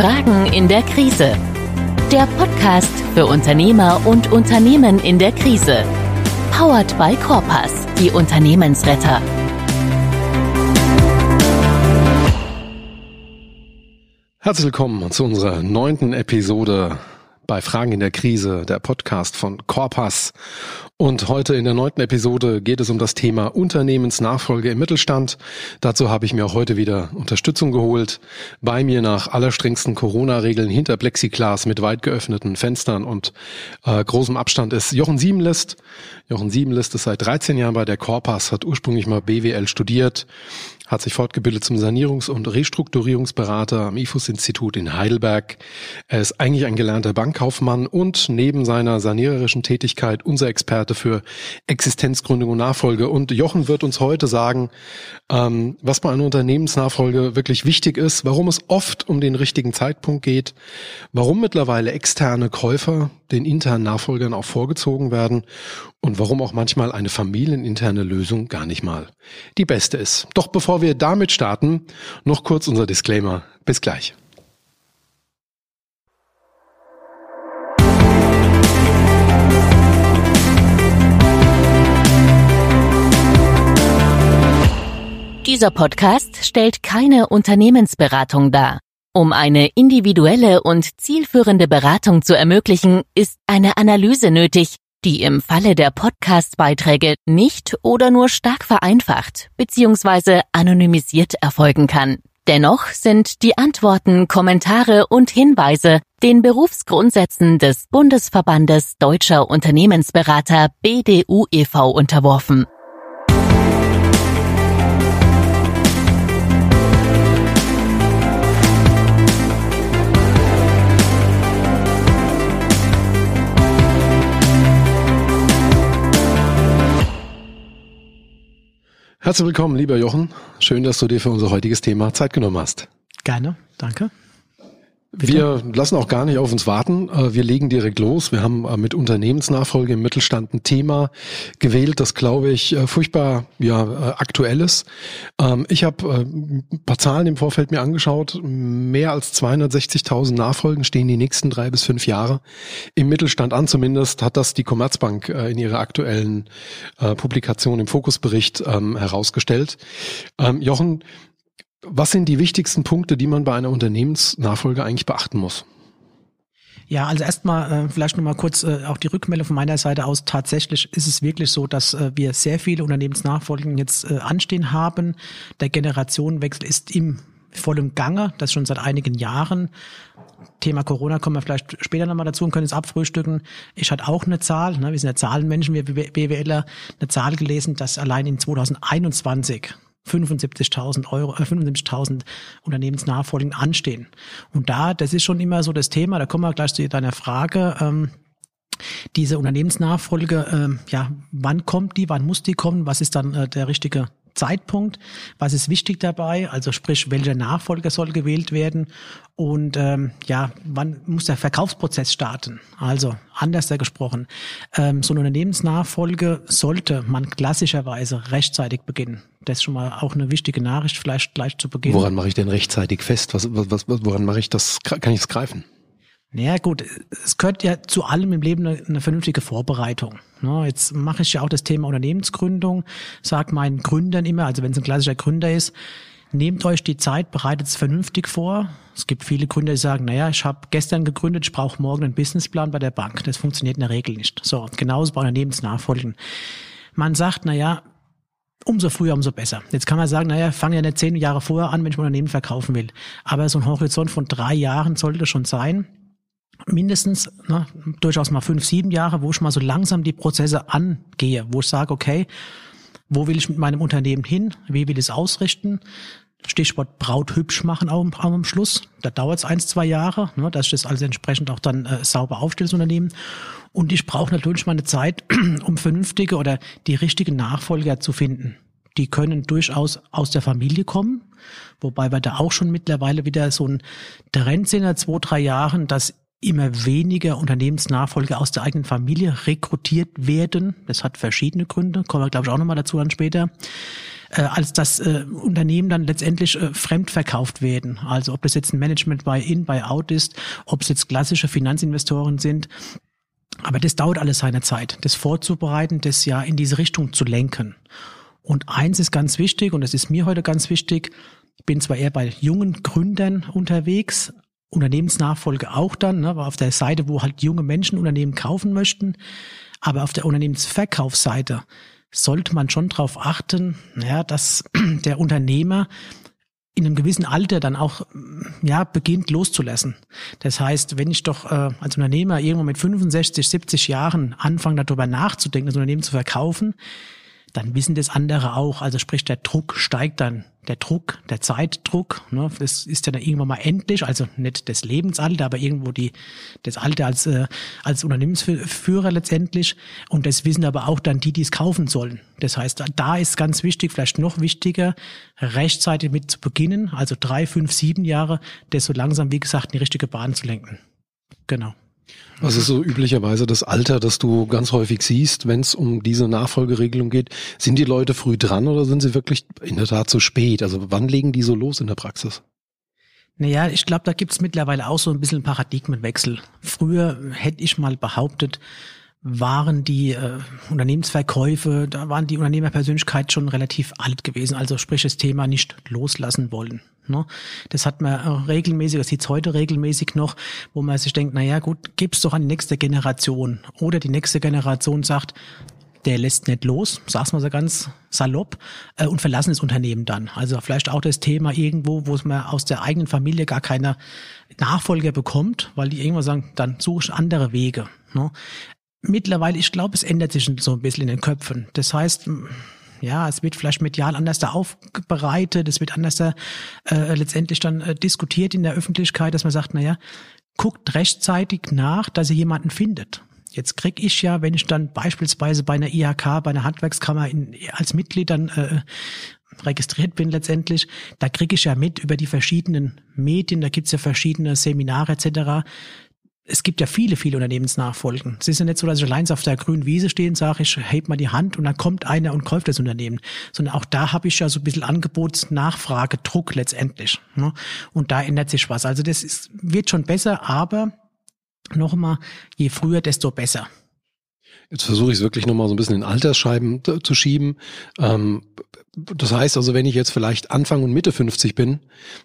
Fragen in der Krise. Der Podcast für Unternehmer und Unternehmen in der Krise. Powered by Corpus, die Unternehmensretter. Herzlich willkommen zu unserer neunten Episode bei Fragen in der Krise, der Podcast von Corpus. Und heute in der neunten Episode geht es um das Thema Unternehmensnachfolge im Mittelstand. Dazu habe ich mir auch heute wieder Unterstützung geholt. Bei mir nach allerstrengsten Corona-Regeln hinter Plexiglas mit weit geöffneten Fenstern und äh, großem Abstand ist Jochen Siebenlist. Jochen Siebenlist ist seit 13 Jahren bei der Corpus, hat ursprünglich mal BWL studiert, hat sich fortgebildet zum Sanierungs- und Restrukturierungsberater am IFUS-Institut in Heidelberg. Er ist eigentlich ein gelernter Bankkaufmann und neben seiner saniererischen Tätigkeit unser Experte für Existenzgründung und Nachfolge. Und Jochen wird uns heute sagen, ähm, was bei einer Unternehmensnachfolge wirklich wichtig ist, warum es oft um den richtigen Zeitpunkt geht, warum mittlerweile externe Käufer den internen Nachfolgern auch vorgezogen werden und warum auch manchmal eine familieninterne Lösung gar nicht mal die beste ist. Doch bevor wir damit starten, noch kurz unser Disclaimer. Bis gleich. Dieser Podcast stellt keine Unternehmensberatung dar. Um eine individuelle und zielführende Beratung zu ermöglichen, ist eine Analyse nötig, die im Falle der Podcast-Beiträge nicht oder nur stark vereinfacht bzw. anonymisiert erfolgen kann. Dennoch sind die Antworten, Kommentare und Hinweise den Berufsgrundsätzen des Bundesverbandes Deutscher Unternehmensberater BDU e.V. unterworfen. Herzlich willkommen, lieber Jochen. Schön, dass du dir für unser heutiges Thema Zeit genommen hast. Gerne, danke. Bitte? Wir lassen auch gar nicht auf uns warten. Äh, wir legen direkt los. Wir haben äh, mit Unternehmensnachfolge im Mittelstand ein Thema gewählt, das, glaube ich, äh, furchtbar ja, aktuell ist. Ähm, ich habe ein paar Zahlen im Vorfeld mir angeschaut. Mehr als 260.000 Nachfolgen stehen die nächsten drei bis fünf Jahre im Mittelstand an. Zumindest hat das die Commerzbank in ihrer aktuellen Publikation im Fokusbericht ähm, herausgestellt. Ähm, Jochen, was sind die wichtigsten Punkte, die man bei einer Unternehmensnachfolge eigentlich beachten muss? Ja, also erstmal äh, vielleicht nochmal kurz äh, auch die Rückmeldung von meiner Seite aus. Tatsächlich ist es wirklich so, dass äh, wir sehr viele Unternehmensnachfolgen jetzt äh, anstehen haben. Der Generationenwechsel ist im vollem Gange, das schon seit einigen Jahren. Thema Corona kommen wir vielleicht später nochmal dazu und können es abfrühstücken. Ich hatte auch eine Zahl, ne, wir sind ja Zahlenmenschen, wir BWLer, eine Zahl gelesen, dass allein in 2021 75.000 Euro, äh, 75.000 Unternehmensnachfolgen anstehen. Und da, das ist schon immer so das Thema, da kommen wir gleich zu deiner Frage, ähm, diese Unternehmensnachfolge, ähm, ja, wann kommt die, wann muss die kommen, was ist dann äh, der richtige Zeitpunkt, was ist wichtig dabei, also sprich, welcher Nachfolger soll gewählt werden und ähm, ja, wann muss der Verkaufsprozess starten? Also anders gesprochen, ähm, so eine Unternehmensnachfolge sollte man klassischerweise rechtzeitig beginnen. Das ist schon mal auch eine wichtige Nachricht, vielleicht gleich zu Beginn. Woran mache ich denn rechtzeitig fest? Was, was, was, woran mache ich das? Kann ich es greifen? Naja gut, es gehört ja zu allem im Leben eine, eine vernünftige Vorbereitung. Ne, jetzt mache ich ja auch das Thema Unternehmensgründung, sag meinen Gründern immer, also wenn es ein klassischer Gründer ist, nehmt euch die Zeit, bereitet es vernünftig vor. Es gibt viele Gründer, die sagen, naja, ich habe gestern gegründet, ich brauche morgen einen Businessplan bei der Bank. Das funktioniert in der Regel nicht. So, genauso bei Unternehmensnachfolgen. Man sagt, naja, umso früher, umso besser. Jetzt kann man sagen, naja, fang ja nicht zehn Jahre vorher an, wenn ich mein Unternehmen verkaufen will. Aber so ein Horizont von drei Jahren sollte schon sein mindestens ne, durchaus mal fünf, sieben Jahre, wo ich mal so langsam die Prozesse angehe, wo ich sage, okay, wo will ich mit meinem Unternehmen hin, wie will ich es ausrichten, Stichwort Braut hübsch machen auch am Schluss. Da dauert es eins, zwei Jahre, ne, dass ich das also entsprechend auch dann äh, sauber aufstelle, das Unternehmen. Und ich brauche natürlich meine Zeit, um vernünftige oder die richtigen Nachfolger zu finden. Die können durchaus aus der Familie kommen, wobei wir da auch schon mittlerweile wieder so ein Trend sehen in zwei, drei Jahren, dass immer weniger Unternehmensnachfolger aus der eigenen Familie rekrutiert werden. Das hat verschiedene Gründe, kommen wir glaube ich auch nochmal dazu dann später. äh, als dass äh, Unternehmen dann letztendlich äh, fremdverkauft werden. Also ob das jetzt ein Management by in, by out ist, ob es jetzt klassische Finanzinvestoren sind. Aber das dauert alles seine Zeit, das vorzubereiten, das ja in diese Richtung zu lenken. Und eins ist ganz wichtig, und das ist mir heute ganz wichtig, ich bin zwar eher bei jungen Gründern unterwegs, Unternehmensnachfolge auch dann, ne, auf der Seite, wo halt junge Menschen Unternehmen kaufen möchten, aber auf der Unternehmensverkaufsseite sollte man schon darauf achten, ja, dass der Unternehmer in einem gewissen Alter dann auch ja beginnt loszulassen. Das heißt, wenn ich doch äh, als Unternehmer irgendwo mit 65, 70 Jahren anfange darüber nachzudenken, das Unternehmen zu verkaufen, dann wissen das andere auch. Also sprich, der Druck steigt dann. Der Druck, der Zeitdruck, ne, das ist ja dann irgendwann mal endlich, also nicht das Lebensalter, aber irgendwo die, das Alter als, äh, als Unternehmensführer letztendlich. Und das wissen aber auch dann die, die es kaufen sollen. Das heißt, da ist ganz wichtig, vielleicht noch wichtiger, rechtzeitig mit zu beginnen, also drei, fünf, sieben Jahre, das so langsam, wie gesagt, in die richtige Bahn zu lenken. Genau. Ist so üblicherweise das Alter, das du ganz häufig siehst, wenn es um diese Nachfolgeregelung geht? Sind die Leute früh dran oder sind sie wirklich in der Tat zu spät? Also wann legen die so los in der Praxis? Naja, ich glaube, da gibt's mittlerweile auch so ein bisschen Paradigmenwechsel. Früher hätte ich mal behauptet, waren die äh, Unternehmensverkäufe, da waren die Unternehmerpersönlichkeit schon relativ alt gewesen, also sprich das Thema nicht loslassen wollen. Ne? Das hat man regelmäßig, das sieht heute regelmäßig noch, wo man sich denkt, na ja, gut, gib's doch an die nächste Generation. Oder die nächste Generation sagt, der lässt nicht los, sag's mal so ganz salopp, äh, und verlassen das Unternehmen dann. Also vielleicht auch das Thema irgendwo, wo man aus der eigenen Familie gar keine Nachfolger bekommt, weil die irgendwann sagen, dann suche ich andere Wege. Ne? Mittlerweile, ich glaube, es ändert sich so ein bisschen in den Köpfen. Das heißt, ja, es wird vielleicht medial anders da aufbereitet, es wird anders da äh, letztendlich dann äh, diskutiert in der Öffentlichkeit, dass man sagt, na ja, guckt rechtzeitig nach, dass ihr jemanden findet. Jetzt krieg ich ja, wenn ich dann beispielsweise bei einer IHK, bei einer Handwerkskammer in, als Mitglied dann äh, registriert bin letztendlich, da krieg ich ja mit über die verschiedenen Medien, da gibt's ja verschiedene Seminare etc es gibt ja viele, viele Unternehmensnachfolgen. Es ist ja nicht so, dass ich allein auf der grünen Wiese stehe und sage, ich heb mal die Hand und dann kommt einer und kauft das Unternehmen. Sondern auch da habe ich ja so ein bisschen Angebotsnachfrage, Druck letztendlich. Ne? Und da ändert sich was. Also das ist, wird schon besser, aber noch mal, je früher, desto besser. Jetzt versuche ich es wirklich nochmal so ein bisschen in Altersscheiben zu schieben. Ähm, das heißt also, wenn ich jetzt vielleicht Anfang und Mitte 50 bin,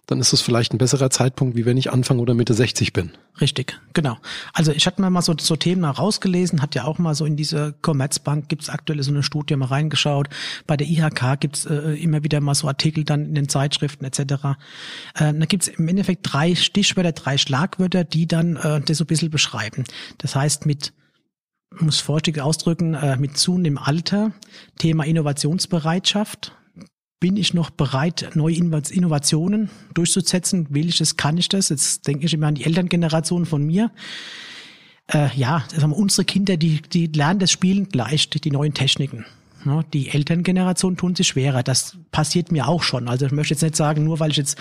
dann ist das vielleicht ein besserer Zeitpunkt, wie wenn ich Anfang oder Mitte 60 bin. Richtig, genau. Also ich hatte mir mal so, so Themen rausgelesen, hat ja auch mal so in diese Commerzbank gibt's aktuell so eine Studie mal reingeschaut. Bei der IHK gibt's äh, immer wieder mal so Artikel dann in den Zeitschriften etc. Äh, da gibt's im Endeffekt drei Stichwörter, drei Schlagwörter, die dann äh, das so ein bisschen beschreiben. Das heißt mit muss vorsichtig ausdrücken, äh, mit zunehmendem Alter, Thema Innovationsbereitschaft. Bin ich noch bereit, neue Innovationen durchzusetzen? Will ich das? Kann ich das? Jetzt denke ich immer an die Elterngeneration von mir. Äh, ja, wir, unsere Kinder, die, die lernen das Spielen leicht, die neuen Techniken. Die Elterngeneration tun sich schwerer. Das passiert mir auch schon. Also ich möchte jetzt nicht sagen, nur weil ich jetzt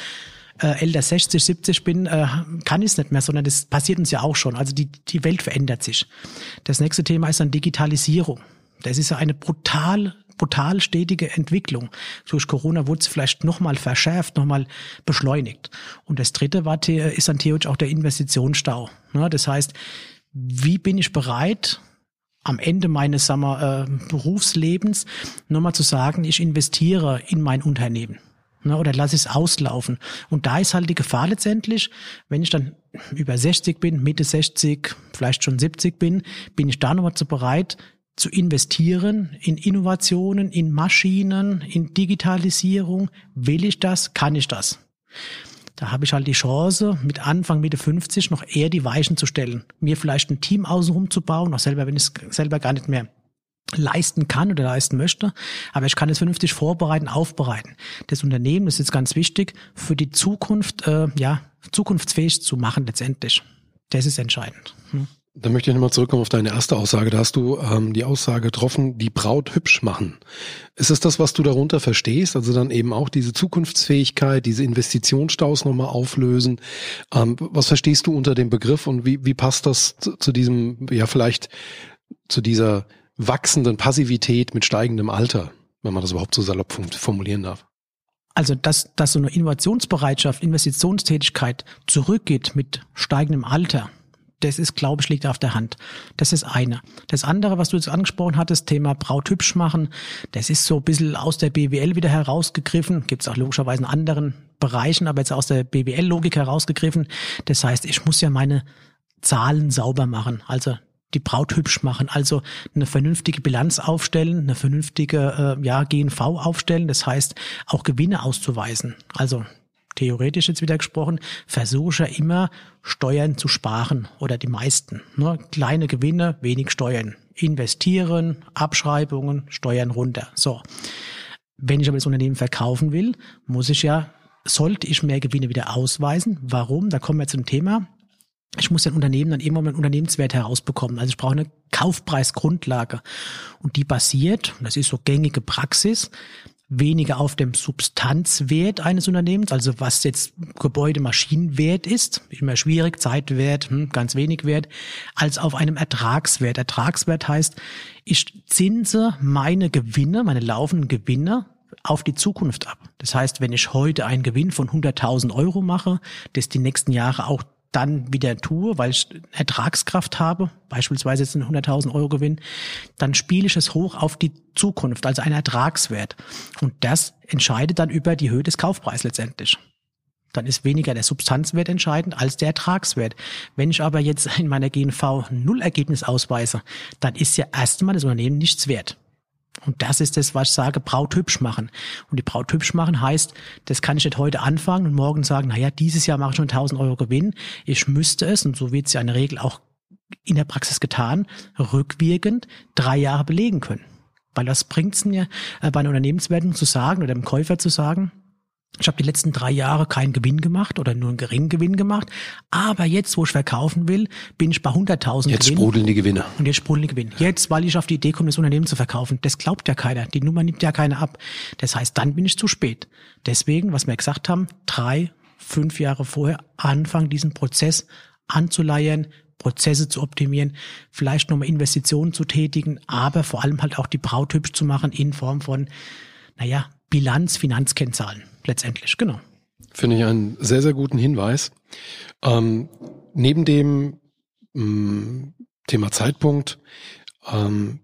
äh, älter 60, 70 bin, äh, kann ich es nicht mehr, sondern das passiert uns ja auch schon. Also die, die Welt verändert sich. Das nächste Thema ist dann Digitalisierung. Das ist ja eine brutal brutal stetige Entwicklung. Durch Corona wurde es vielleicht nochmal verschärft, nochmal beschleunigt. Und das dritte war, ist dann theoretisch auch der Investitionsstau. Das heißt, wie bin ich bereit, am Ende meines sagen wir, äh, Berufslebens nochmal zu sagen, ich investiere in mein Unternehmen ne, oder lass es auslaufen. Und da ist halt die Gefahr letztendlich, wenn ich dann über 60 bin, Mitte 60, vielleicht schon 70 bin, bin ich da nochmal zu bereit, zu investieren in Innovationen, in Maschinen, in Digitalisierung. Will ich das? Kann ich das? Da habe ich halt die Chance, mit Anfang, Mitte 50 noch eher die Weichen zu stellen. Mir vielleicht ein Team außenrum zu bauen, auch selber, wenn ich es selber gar nicht mehr leisten kann oder leisten möchte, aber ich kann es vernünftig vorbereiten, aufbereiten. Das Unternehmen das ist jetzt ganz wichtig für die Zukunft, äh, ja, zukunftsfähig zu machen letztendlich. Das ist entscheidend. Hm. Da möchte ich nochmal zurückkommen auf deine erste Aussage. Da hast du ähm, die Aussage getroffen, die Braut hübsch machen. Ist es das, was du darunter verstehst? Also dann eben auch diese Zukunftsfähigkeit, diese Investitionsstaus nochmal auflösen. Ähm, was verstehst du unter dem Begriff und wie, wie passt das zu, zu diesem, ja vielleicht zu dieser wachsenden Passivität mit steigendem Alter. wenn man das überhaupt so salopp formulieren darf. Also, dass, dass so eine Innovationsbereitschaft, Investitionstätigkeit zurückgeht mit steigendem Alter, das ist, glaube ich, liegt auf der Hand. Das ist eine. Das andere, was du jetzt angesprochen hattest, Thema Braut hübsch machen, das ist so ein bisschen aus der BWL wieder herausgegriffen. Gibt es auch logischerweise in anderen Bereichen, aber jetzt aus der BWL-Logik herausgegriffen. Das heißt, ich muss ja meine Zahlen sauber machen. Also die Braut hübsch machen, also eine vernünftige Bilanz aufstellen, eine vernünftige äh, ja, GNV aufstellen, das heißt auch Gewinne auszuweisen. Also theoretisch jetzt wieder gesprochen, versuche ich ja immer Steuern zu sparen oder die meisten. Ne? Kleine Gewinne, wenig Steuern. Investieren, Abschreibungen, Steuern runter. So. Wenn ich aber das Unternehmen verkaufen will, muss ich ja, sollte ich mehr Gewinne wieder ausweisen. Warum? Da kommen wir zum Thema. Ich muss ein Unternehmen dann irgendwann einen Unternehmenswert herausbekommen. Also ich brauche eine Kaufpreisgrundlage. Und die basiert, das ist so gängige Praxis, weniger auf dem Substanzwert eines Unternehmens, also was jetzt Gebäude, Maschinenwert ist, immer schwierig, Zeitwert, hm, ganz wenig Wert, als auf einem Ertragswert. Ertragswert heißt, ich zinse meine Gewinne, meine laufenden Gewinne auf die Zukunft ab. Das heißt, wenn ich heute einen Gewinn von 100.000 Euro mache, das die nächsten Jahre auch dann wieder tue, weil ich Ertragskraft habe, beispielsweise jetzt einen 100.000 Euro Gewinn, dann spiele ich es hoch auf die Zukunft, also einen Ertragswert. Und das entscheidet dann über die Höhe des Kaufpreises letztendlich. Dann ist weniger der Substanzwert entscheidend als der Ertragswert. Wenn ich aber jetzt in meiner GNV null Ergebnis ausweise, dann ist ja erstmal das Unternehmen nichts wert. Und das ist das, was ich sage, Braut hübsch machen. Und die Braut hübsch machen heißt, das kann ich nicht heute anfangen und morgen sagen, naja, dieses Jahr mache ich schon 1000 Euro Gewinn. Ich müsste es, und so wird es ja in der Regel auch in der Praxis getan, rückwirkend drei Jahre belegen können. Weil was bringt's mir äh, bei einer Unternehmenswertung zu sagen oder dem Käufer zu sagen, ich habe die letzten drei Jahre keinen Gewinn gemacht oder nur einen geringen Gewinn gemacht. Aber jetzt, wo ich verkaufen will, bin ich bei 100.000 Jetzt Gewinn. sprudeln die Gewinne. Und jetzt sprudeln die Gewinne. Jetzt, weil ich auf die Idee komme, das Unternehmen zu verkaufen. Das glaubt ja keiner. Die Nummer nimmt ja keiner ab. Das heißt, dann bin ich zu spät. Deswegen, was wir gesagt haben, drei, fünf Jahre vorher anfangen, diesen Prozess anzuleiern, Prozesse zu optimieren, vielleicht nochmal Investitionen zu tätigen, aber vor allem halt auch die Braut hübsch zu machen in Form von, naja, Bilanz, Finanzkennzahlen letztendlich, genau. Finde ich einen sehr, sehr guten Hinweis. Ähm, neben dem mh, mm, Thema Zeitpunkt ähm,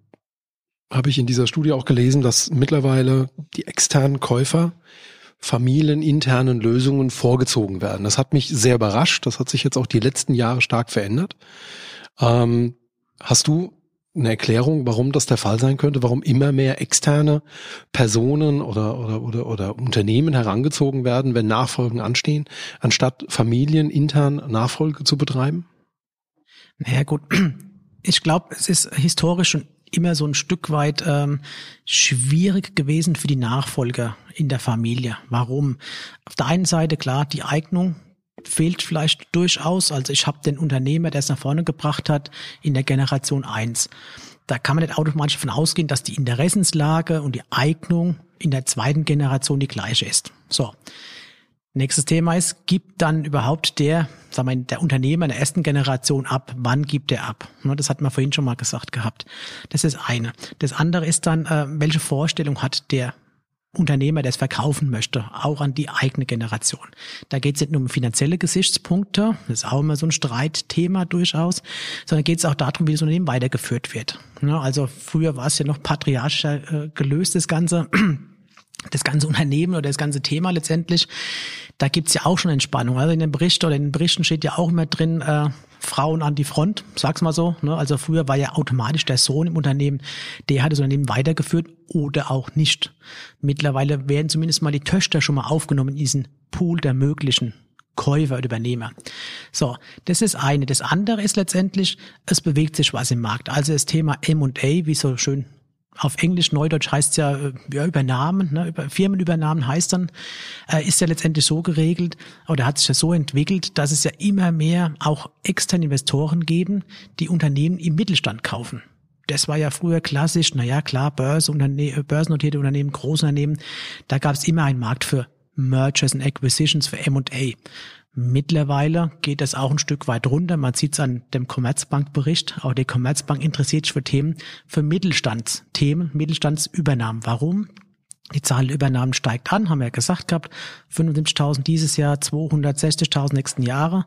habe ich in dieser Studie auch gelesen, dass mittlerweile die externen Käufer familieninternen Lösungen vorgezogen werden. Das hat mich sehr überrascht. Das hat sich jetzt auch die letzten Jahre stark verändert. Ähm, hast du eine Erklärung, warum das der Fall sein könnte, warum immer mehr externe Personen oder, oder, oder, oder Unternehmen herangezogen werden, wenn Nachfolgen anstehen, anstatt Familien intern Nachfolge zu betreiben? Naja gut, ich glaube, es ist historisch schon immer so ein Stück weit ähm, schwierig gewesen für die Nachfolger in der Familie. Warum? Auf der einen Seite klar die Eignung fehlt vielleicht durchaus. Also ich habe den Unternehmer, der es nach vorne gebracht hat, in der Generation eins. Da kann man nicht automatisch davon ausgehen, dass die Interessenslage und die Eignung in der zweiten Generation die gleiche ist. So. Nächstes Thema ist, gibt dann überhaupt der, sagen wir, der Unternehmer in der ersten Generation ab? Wann gibt er ab? Ne, das hat man vorhin schon mal gesagt gehabt. Das ist eine. Das andere ist dann, äh, welche Vorstellung hat der Unternehmer, der es verkaufen möchte, auch an die eigene Generation. Da geht es nicht nur um finanzielle Gesichtspunkte, das ist auch immer so ein Streitthema durchaus, sondern geht es auch darum, wie das Unternehmen weitergeführt wird. Also früher war es ja noch patriarchischer äh, gelöst, das Ganze das ganze Unternehmen oder das ganze Thema letztendlich, da gibt's ja auch schon Entspannung. Also in den Berichten oder in den Berichten steht ja auch immer drin, äh, Frauen an die Front, sag's mal so. Ne? Also früher war ja automatisch der Sohn im Unternehmen, der hat das Unternehmen weitergeführt oder auch nicht. Mittlerweile werden zumindest mal die Töchter schon mal aufgenommen in diesen Pool der möglichen Käufer oder Übernehmer. So, das ist eine. Das andere ist letztendlich, es bewegt sich was im Markt. Also das Thema M&A, wie so schön auf Englisch, Neudeutsch heißt ja, äh, ja Übernahmen, ne, über Firmenübernahmen heißt dann, äh, ist ja letztendlich so geregelt oder hat sich ja so entwickelt, dass es ja immer mehr auch externe Investoren geben, die Unternehmen im Mittelstand kaufen. Das war ja früher klassisch, na ja, klar, Börsenunterne börsennotierte Unternehmen, Großunternehmen, da gab es immer einen Markt für Mergers and Acquisitions, für M&A. Mittlerweile geht es auch ein Stück weit runter. Man sieht es an dem Commerzbank-Bericht. Auch die Commerzbank interessiert sich für Themen, für Mittelstandsthemen, Mittelstandsübernahmen. Warum? Die Zahl der Übernahmen steigt an, haben wir ja gesagt gehabt. 75.000 dieses Jahr, 260.000 nächsten Jahre.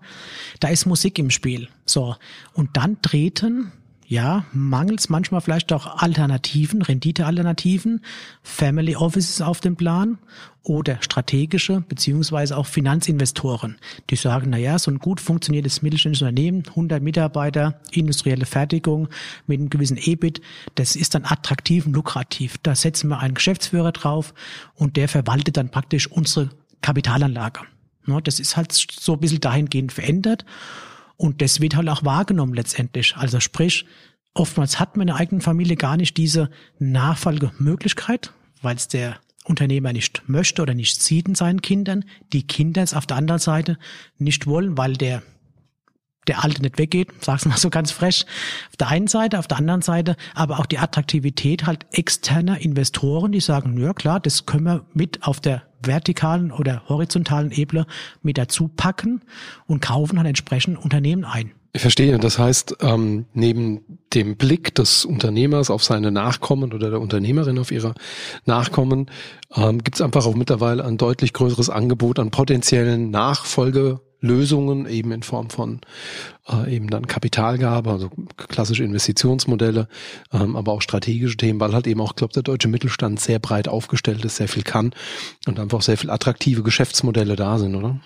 Da ist Musik im Spiel. So. Und dann treten ja, mangels manchmal vielleicht auch Alternativen, Renditealternativen, Family Offices auf dem Plan oder strategische beziehungsweise auch Finanzinvestoren, die sagen, na ja, so ein gut funktioniertes mittelständisches Unternehmen, 100 Mitarbeiter, industrielle Fertigung mit einem gewissen EBIT, das ist dann attraktiv und lukrativ. Da setzen wir einen Geschäftsführer drauf und der verwaltet dann praktisch unsere Kapitalanlage. Das ist halt so ein bisschen dahingehend verändert. Und das wird halt auch wahrgenommen letztendlich. Also sprich, oftmals hat man in der eigenen Familie gar nicht diese Nachfolgemöglichkeit, weil es der Unternehmer nicht möchte oder nicht sieht in seinen Kindern. Die Kinder es auf der anderen Seite nicht wollen, weil der der Alte nicht weggeht, sag's mal so ganz frech. Auf der einen Seite, auf der anderen Seite, aber auch die Attraktivität halt externer Investoren, die sagen, ja klar, das können wir mit auf der vertikalen oder horizontalen Ebene mit dazu packen und kaufen dann entsprechend Unternehmen ein. Ich verstehe. Das heißt, ähm, neben dem Blick des Unternehmers auf seine Nachkommen oder der Unternehmerin auf ihre Nachkommen ähm, gibt es einfach auch mittlerweile ein deutlich größeres Angebot an potenziellen Nachfolge Lösungen eben in Form von äh, eben dann Kapitalgabe, also klassische Investitionsmodelle, ähm, aber auch strategische Themen, weil halt eben auch, glaube der deutsche Mittelstand sehr breit aufgestellt ist, sehr viel kann und einfach sehr viel attraktive Geschäftsmodelle da sind, oder?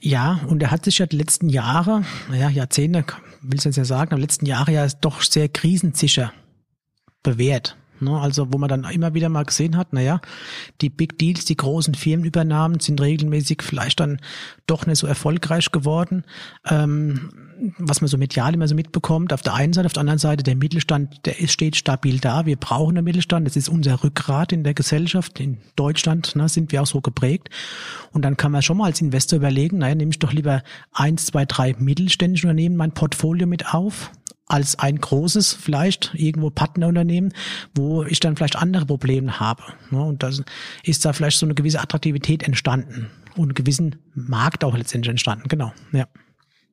Ja, und er hat sich ja die letzten Jahre, naja, Jahrzehnte, will ich jetzt ja sagen, aber letzten Jahre ja doch sehr krisensicher bewährt. Ne? Also wo man dann immer wieder mal gesehen hat, naja, die Big Deals, die großen Firmenübernahmen sind regelmäßig vielleicht dann doch nicht so erfolgreich geworden. Ähm, was man so medial immer so mitbekommt, auf der einen Seite, auf der anderen Seite, der Mittelstand, der ist, steht stabil da. Wir brauchen den Mittelstand. Das ist unser Rückgrat in der Gesellschaft. In Deutschland ne, sind wir auch so geprägt. Und dann kann man schon mal als Investor überlegen, naja, nehme ich doch lieber eins, zwei, drei mittelständische Unternehmen mein Portfolio mit auf als ein großes vielleicht irgendwo Partnerunternehmen, wo ich dann vielleicht andere Probleme habe. Ne? Und da ist da vielleicht so eine gewisse Attraktivität entstanden und einen gewissen Markt auch letztendlich entstanden. Genau, ja.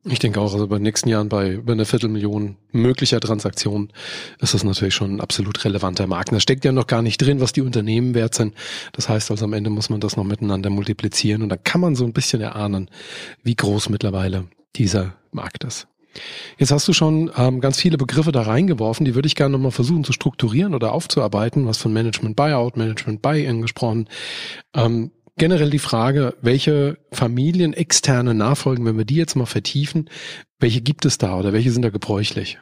Ich denke auch, also bei den nächsten Jahren bei über einer Viertelmillion möglicher Transaktionen ist das natürlich schon ein absolut relevanter Markt. Da steckt ja noch gar nicht drin, was die Unternehmen wert sind. Das heißt also am Ende muss man das noch miteinander multiplizieren und da kann man so ein bisschen erahnen, wie groß mittlerweile dieser Markt ist. Jetzt hast du schon ähm, ganz viele Begriffe da reingeworfen, die würde ich gerne nochmal versuchen zu strukturieren oder aufzuarbeiten. Was von Management Buyout, Management Buy-in gesprochen. Ähm, generell die Frage, welche Familien externe Nachfolgen, wenn wir die jetzt mal vertiefen, welche gibt es da oder welche sind da gebräuchlich?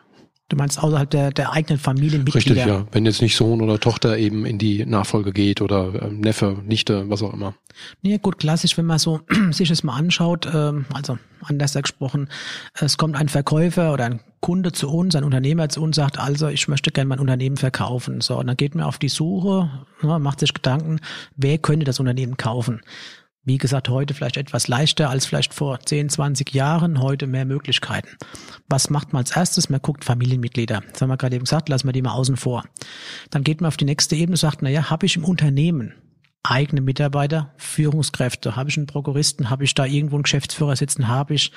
Du meinst außerhalb der, der eigenen Familienmitglieder? Richtig, ja. Wenn jetzt nicht Sohn oder Tochter eben in die Nachfolge geht oder äh, Neffe, Nichte, was auch immer. Nee, gut, klassisch, wenn man so sich das mal anschaut, ähm, also anders gesprochen, es kommt ein Verkäufer oder ein Kunde zu uns, ein Unternehmer zu uns, sagt, also ich möchte gerne mein Unternehmen verkaufen. So, und dann geht man auf die Suche, ja, macht sich Gedanken, wer könnte das Unternehmen kaufen? Wie gesagt, heute vielleicht etwas leichter als vielleicht vor 10, 20 Jahren, heute mehr Möglichkeiten. Was macht man als erstes? Man guckt Familienmitglieder. Das haben wir gerade eben gesagt, lassen wir die mal außen vor. Dann geht man auf die nächste Ebene und sagt, naja, habe ich im Unternehmen eigene Mitarbeiter, Führungskräfte, habe ich einen Prokuristen, habe ich da irgendwo einen Geschäftsführer sitzen, habe ich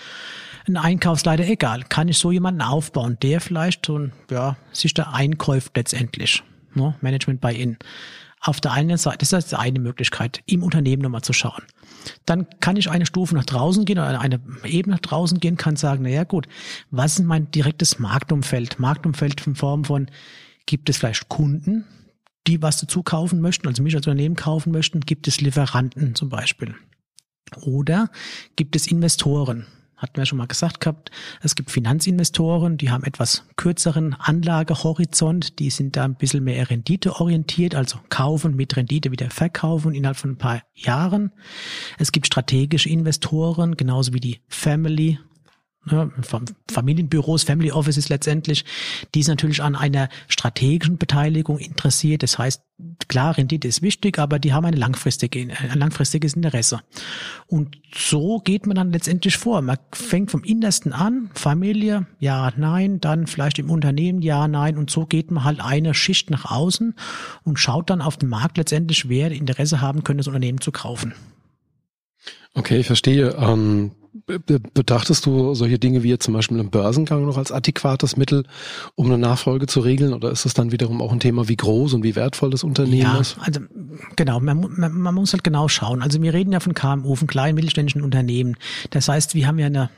einen Einkaufsleiter, egal, kann ich so jemanden aufbauen, der vielleicht so, ja, sich da einkäuft letztendlich. Ne? Management by in auf der einen Seite, das ist eine Möglichkeit, im Unternehmen nochmal zu schauen. Dann kann ich eine Stufe nach draußen gehen oder eine Ebene nach draußen gehen, kann sagen, na ja gut, was ist mein direktes Marktumfeld? Marktumfeld in Form von, gibt es vielleicht Kunden, die was dazu kaufen möchten, also mich als Unternehmen kaufen möchten? Gibt es Lieferanten zum Beispiel? Oder gibt es Investoren? Hatten wir schon mal gesagt gehabt, es gibt Finanzinvestoren, die haben etwas kürzeren Anlagehorizont, die sind da ein bisschen mehr renditeorientiert, also kaufen mit Rendite wieder verkaufen innerhalb von ein paar Jahren. Es gibt strategische Investoren, genauso wie die Family ne, Familienbüros, Family Offices letztendlich, die ist natürlich an einer strategischen Beteiligung interessiert. Das heißt, klar, Rendite ist wichtig, aber die haben eine langfristige, ein langfristiges Interesse. Und so geht man dann letztendlich vor. Man fängt vom Innersten an, Familie, ja, nein, dann vielleicht im Unternehmen, ja, nein. Und so geht man halt eine Schicht nach außen und schaut dann auf den Markt letztendlich, wer Interesse haben könnte, das Unternehmen zu kaufen. Okay, ich verstehe. Ähm Betrachtest du solche Dinge wie jetzt zum Beispiel einen Börsengang noch als adäquates Mittel, um eine Nachfolge zu regeln? Oder ist es dann wiederum auch ein Thema, wie groß und wie wertvoll das Unternehmen ja, ist? Also genau, man, man, man muss halt genau schauen. Also wir reden ja von KMU, von kleinen mittelständischen Unternehmen. Das heißt, wir haben ja eine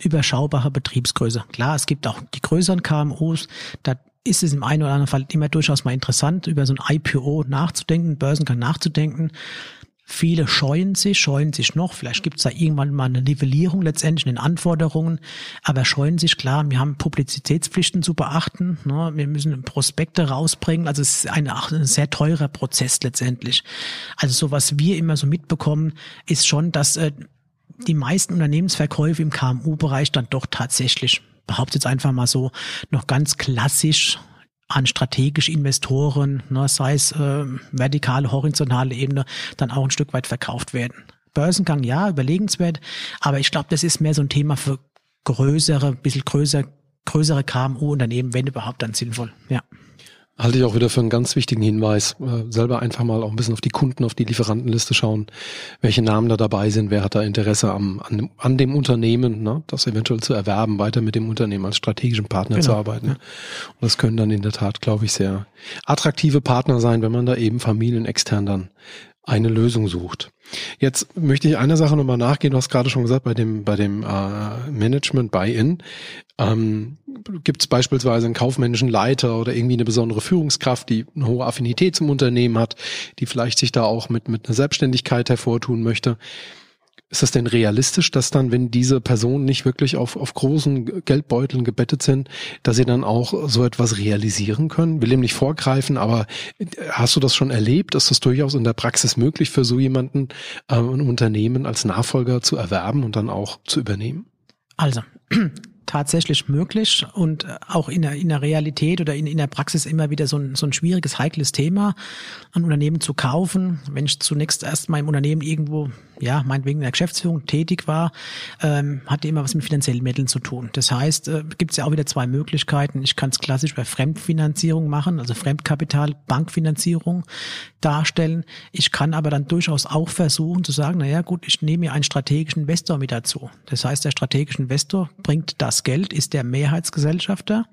überschaubare Betriebsgröße. Klar, es gibt auch die größeren KMUs, da ist es im einen oder anderen Fall immer durchaus mal interessant, über so ein IPO nachzudenken, Börsengang nachzudenken. Viele scheuen sich, scheuen sich noch. Vielleicht gibt es da irgendwann mal eine Nivellierung letztendlich in den Anforderungen, aber scheuen sich klar. Wir haben Publizitätspflichten zu beachten. Ne? Wir müssen Prospekte rausbringen. Also es ist ein, ein sehr teurer Prozess letztendlich. Also so was wir immer so mitbekommen, ist schon, dass äh, die meisten Unternehmensverkäufe im KMU-Bereich dann doch tatsächlich, behauptet jetzt einfach mal so, noch ganz klassisch an strategische Investoren, ne, sei es äh, vertikale, horizontale Ebene, dann auch ein Stück weit verkauft werden. Börsengang, ja, überlegenswert, aber ich glaube, das ist mehr so ein Thema für größere, bisschen größer, größere KMU-Unternehmen, wenn überhaupt dann sinnvoll, ja. Halte ich auch wieder für einen ganz wichtigen Hinweis. Äh, selber einfach mal auch ein bisschen auf die Kunden, auf die Lieferantenliste schauen, welche Namen da dabei sind, wer hat da Interesse am, an, dem, an dem Unternehmen, ne, das eventuell zu erwerben, weiter mit dem Unternehmen als strategischen Partner genau. zu arbeiten. Und das können dann in der Tat, glaube ich, sehr attraktive Partner sein, wenn man da eben familienextern dann eine Lösung sucht. Jetzt möchte ich einer Sache nochmal nachgehen. Du hast gerade schon gesagt, bei dem, bei dem äh, Management Buy-in ähm, gibt es beispielsweise einen kaufmännischen Leiter oder irgendwie eine besondere Führungskraft, die eine hohe Affinität zum Unternehmen hat, die vielleicht sich da auch mit, mit einer Selbstständigkeit hervortun möchte. Ist das denn realistisch, dass dann, wenn diese Personen nicht wirklich auf, auf großen Geldbeuteln gebettet sind, dass sie dann auch so etwas realisieren können? Will ihm nicht vorgreifen, aber äh, hast du das schon erlebt? Ist das durchaus in der Praxis möglich für so jemanden, äh, ein Unternehmen als Nachfolger zu erwerben und dann auch zu übernehmen? Also, tatsächlich möglich und auch in der, in der Realität oder in, in der Praxis immer wieder so ein, so ein schwieriges, heikles Thema, ein Unternehmen zu kaufen. Wenn ich zunächst erst mal im Unternehmen irgendwo, ja, meinetwegen in der Geschäftsführung tätig war, ähm, hatte immer was mit finanziellen Mitteln zu tun. Das heißt, äh, gibt es ja auch wieder zwei Möglichkeiten. Ich kann es klassisch bei Fremdfinanzierung machen, also Fremdkapital, Bankfinanzierung darstellen. Ich kann aber dann durchaus auch versuchen zu sagen, naja gut, ich nehme mir einen strategischen Investor mit dazu. Das heißt, der strategische Investor bringt das Geld, ist der Mehrheitsgesellschafter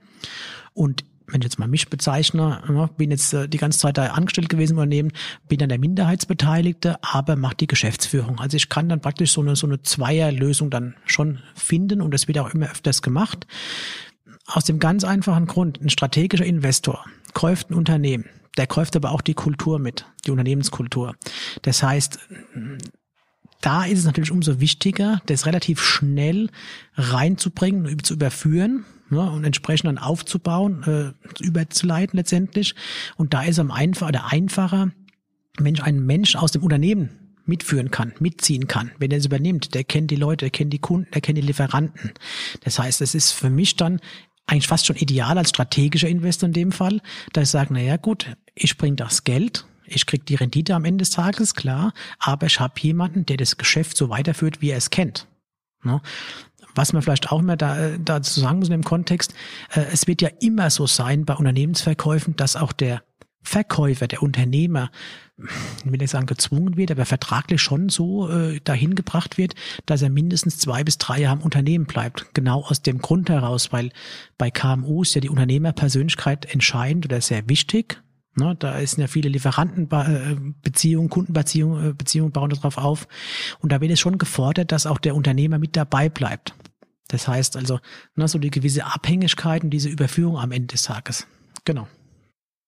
und wenn ich jetzt mal mich bezeichne, ne, bin jetzt äh, die ganze Zeit da angestellt gewesen im Unternehmen, bin dann der Minderheitsbeteiligte, aber macht die Geschäftsführung. Also ich kann dann praktisch so eine, so eine Zweierlösung dann schon finden und das wird auch immer öfters gemacht. Aus dem ganz einfachen Grund, ein strategischer Investor kauft ein Unternehmen, der kauft aber auch die Kultur mit, die Unternehmenskultur. Das heißt, da ist es natürlich umso wichtiger, das relativ schnell reinzubringen, zu überführen ne, und entsprechend dann aufzubauen, äh, überzuleiten letztendlich. Und da ist es am einfacher oder einfacher, wenn ich einen Mensch aus dem Unternehmen mitführen kann, mitziehen kann, wenn er es übernimmt, der kennt die Leute, der kennt die Kunden, der kennt die Lieferanten. Das heißt, es ist für mich dann eigentlich fast schon ideal als strategischer Investor in dem Fall, da ich sage, naja gut, ich bringe das Geld, ich krieg die Rendite am Ende des Tages, klar, aber ich habe jemanden, der das Geschäft so weiterführt, wie er es kennt. Ne? Was man vielleicht auch immer da, äh, dazu sagen muss in dem Kontext, äh, es wird ja immer so sein bei Unternehmensverkäufen, dass auch der Verkäufer, der Unternehmer, ich will nicht sagen gezwungen wird, aber vertraglich schon so äh, dahin gebracht wird, dass er mindestens zwei bis drei Jahre im Unternehmen bleibt. Genau aus dem Grund heraus, weil bei KMU ist ja die Unternehmerpersönlichkeit entscheidend oder sehr wichtig. Ne, da ist ja viele Lieferantenbeziehungen, Kundenbeziehungen äh, Beziehungen bauen darauf auf. Und da wird es schon gefordert, dass auch der Unternehmer mit dabei bleibt. Das heißt also, ne, so die gewisse Abhängigkeit und diese Überführung am Ende des Tages. Genau.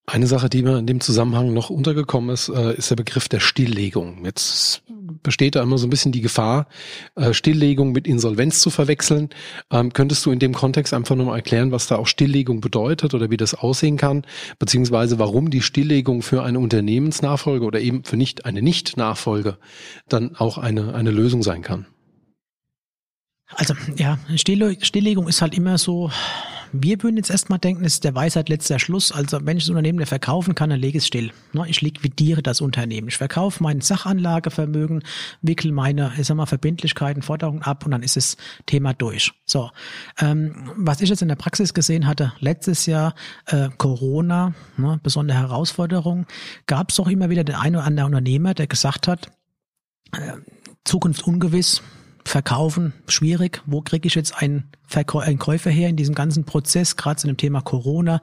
Eine Sache, die mir in dem Zusammenhang noch untergekommen ist, äh, ist der Begriff der Stilllegung. Jetzt besteht da immer so ein bisschen die Gefahr, äh, Stilllegung mit Insolvenz zu verwechseln. Ähm, könntest du in dem Kontext einfach nochmal erklären, was da auch Stilllegung bedeutet oder wie das aussehen kann, beziehungsweise warum die Stilllegung für eine Unternehmensnachfolge oder eben für nicht eine Nicht-Nachfolge dann auch eine, eine Lösung sein kann? Also ja, Stilllegung ist halt immer so, wir würden jetzt erstmal denken, ist der Weisheit letzter Schluss. Also wenn ich das Unternehmen verkaufen kann, dann lege ich es still. Ich liquidiere das Unternehmen. Ich verkaufe mein Sachanlagevermögen, wickel meine, ich sag mal, Verbindlichkeiten, Forderungen ab und dann ist das Thema durch. So, ähm, was ich jetzt in der Praxis gesehen hatte, letztes Jahr äh, Corona, ne, besondere Herausforderung, gab es doch immer wieder den einen oder anderen Unternehmer, der gesagt hat, äh, Zukunft ungewiss, verkaufen, schwierig. Wo kriege ich jetzt einen, Verkäu einen Käufer her in diesem ganzen Prozess, gerade zu dem Thema Corona?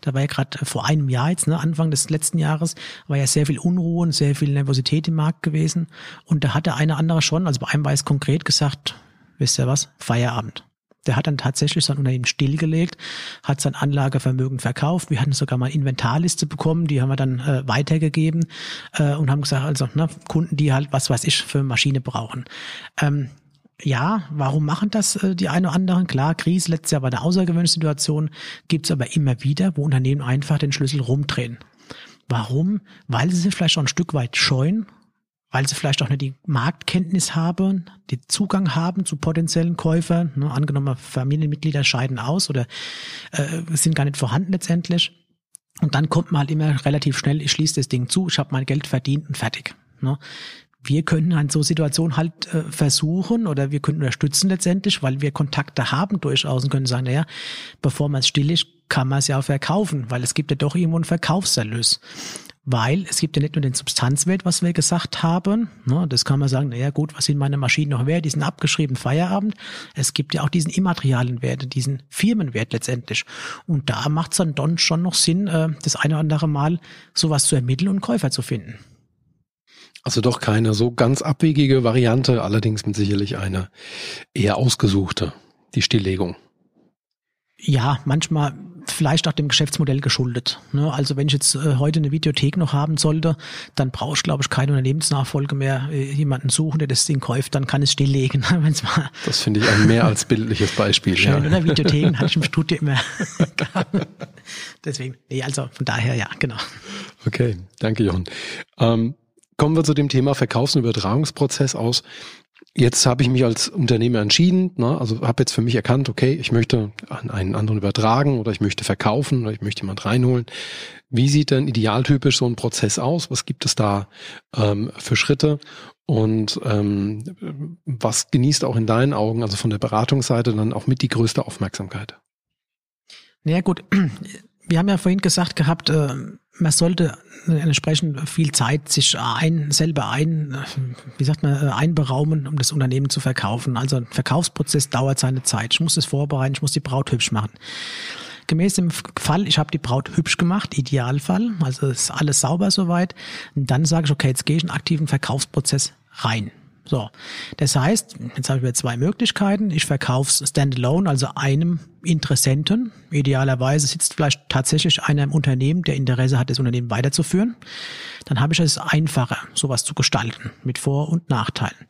Da war ja gerade vor einem Jahr jetzt, ne, Anfang des letzten Jahres, war ja sehr viel Unruhe und sehr viel Nervosität im Markt gewesen. Und da hat der eine andere schon, also bei einem war es konkret gesagt, wisst ihr was, Feierabend. Der hat dann tatsächlich sein Unternehmen stillgelegt, hat sein Anlagevermögen verkauft. Wir hatten sogar mal Inventarliste bekommen, die haben wir dann äh, weitergegeben äh, und haben gesagt, also ne, Kunden, die halt was weiß ich für Maschine brauchen. Ähm, ja, warum machen das äh, die einen oder anderen? Klar, Krise letztes Jahr war eine außergewöhnliche Situation, gibt's aber immer wieder, wo Unternehmen einfach den Schlüssel rumdrehen. Warum? Weil sie sich vielleicht auch ein Stück weit scheuen weil sie vielleicht auch nicht die Marktkenntnis haben, die Zugang haben zu potenziellen Käufern. Ne, angenommen, Familienmitglieder scheiden aus oder äh, sind gar nicht vorhanden letztendlich. Und dann kommt man halt immer relativ schnell, ich schließe das Ding zu, ich habe mein Geld verdient und fertig. Ne? Wir können an so Situationen halt äh, versuchen oder wir können unterstützen letztendlich, weil wir Kontakte haben durchaus und können sagen, naja, bevor man es still ist, kann man es ja auch verkaufen, weil es gibt ja doch irgendwo einen Verkaufserlös weil es gibt ja nicht nur den Substanzwert, was wir gesagt haben. Ne, das kann man sagen, naja gut, was sind meine Maschinen noch wert? Die sind abgeschrieben, Feierabend. Es gibt ja auch diesen immaterialen Wert, diesen Firmenwert letztendlich. Und da macht es dann, dann schon noch Sinn, äh, das eine oder andere Mal sowas zu ermitteln und Käufer zu finden. Also doch keine so ganz abwegige Variante, allerdings mit sicherlich eine eher ausgesuchte, die Stilllegung. Ja, manchmal vielleicht auch dem Geschäftsmodell geschuldet. Ne? Also wenn ich jetzt äh, heute eine Videothek noch haben sollte, dann brauche ich, glaube ich, keine Unternehmensnachfolge mehr. Äh, jemanden suchen, der das Ding kauft, dann kann es stilllegen. Wenn's mal das finde ich ein mehr als bildliches Beispiel. Schön, ja. oder? Videotheken hatte ich im Studio immer. Deswegen, nee, also von daher, ja, genau. Okay, danke, Jochen. Ähm, kommen wir zu dem Thema Verkaufs- und Übertragungsprozess aus. Jetzt habe ich mich als Unternehmer entschieden, ne, also habe jetzt für mich erkannt, okay, ich möchte an einen anderen übertragen oder ich möchte verkaufen oder ich möchte jemand reinholen. Wie sieht denn idealtypisch so ein Prozess aus? Was gibt es da ähm, für Schritte? Und ähm, was genießt auch in deinen Augen, also von der Beratungsseite, dann auch mit die größte Aufmerksamkeit? Naja gut, wir haben ja vorhin gesagt gehabt, äh, man sollte entsprechend viel Zeit sich ein, selber ein, wie sagt man, einberaumen, um das Unternehmen zu verkaufen. Also ein Verkaufsprozess dauert seine Zeit. Ich muss es vorbereiten, ich muss die Braut hübsch machen. Gemäß dem Fall, ich habe die Braut hübsch gemacht, Idealfall, also ist alles sauber soweit. Und dann sage ich, okay, jetzt gehe ich in einen aktiven Verkaufsprozess rein. So, das heißt, jetzt habe ich zwei Möglichkeiten. Ich verkaufe es standalone, also einem Interessenten. Idealerweise sitzt vielleicht tatsächlich einer im Unternehmen, der Interesse hat, das Unternehmen weiterzuführen. Dann habe ich es einfacher, sowas zu gestalten mit Vor- und Nachteilen.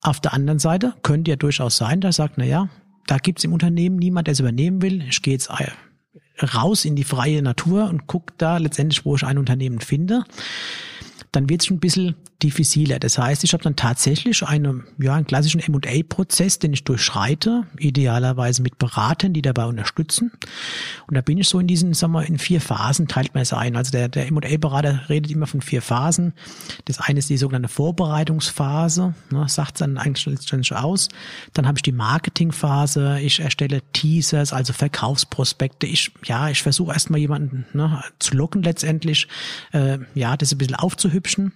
Auf der anderen Seite könnte ja durchaus sein, der sagt, na ja, da gibt es im Unternehmen niemand, der es übernehmen will. Ich gehe jetzt raus in die freie Natur und gucke da letztendlich, wo ich ein Unternehmen finde dann wird es ein bisschen diffiziler. Das heißt, ich habe dann tatsächlich eine, ja, einen klassischen M&A-Prozess, den ich durchschreite, idealerweise mit Beratern, die dabei unterstützen. Und da bin ich so in diesen, sagen wir, in vier Phasen teilt man es ein. Also der, der M&A-Berater redet immer von vier Phasen. Das eine ist die sogenannte Vorbereitungsphase, ne, sagt es dann eigentlich aus. Dann habe ich die Marketingphase. Ich erstelle Teasers, also Verkaufsprospekte. Ich, ja, ich versuche erstmal jemanden ne, zu locken letztendlich, äh, ja, das ein bisschen aufzuhübschen.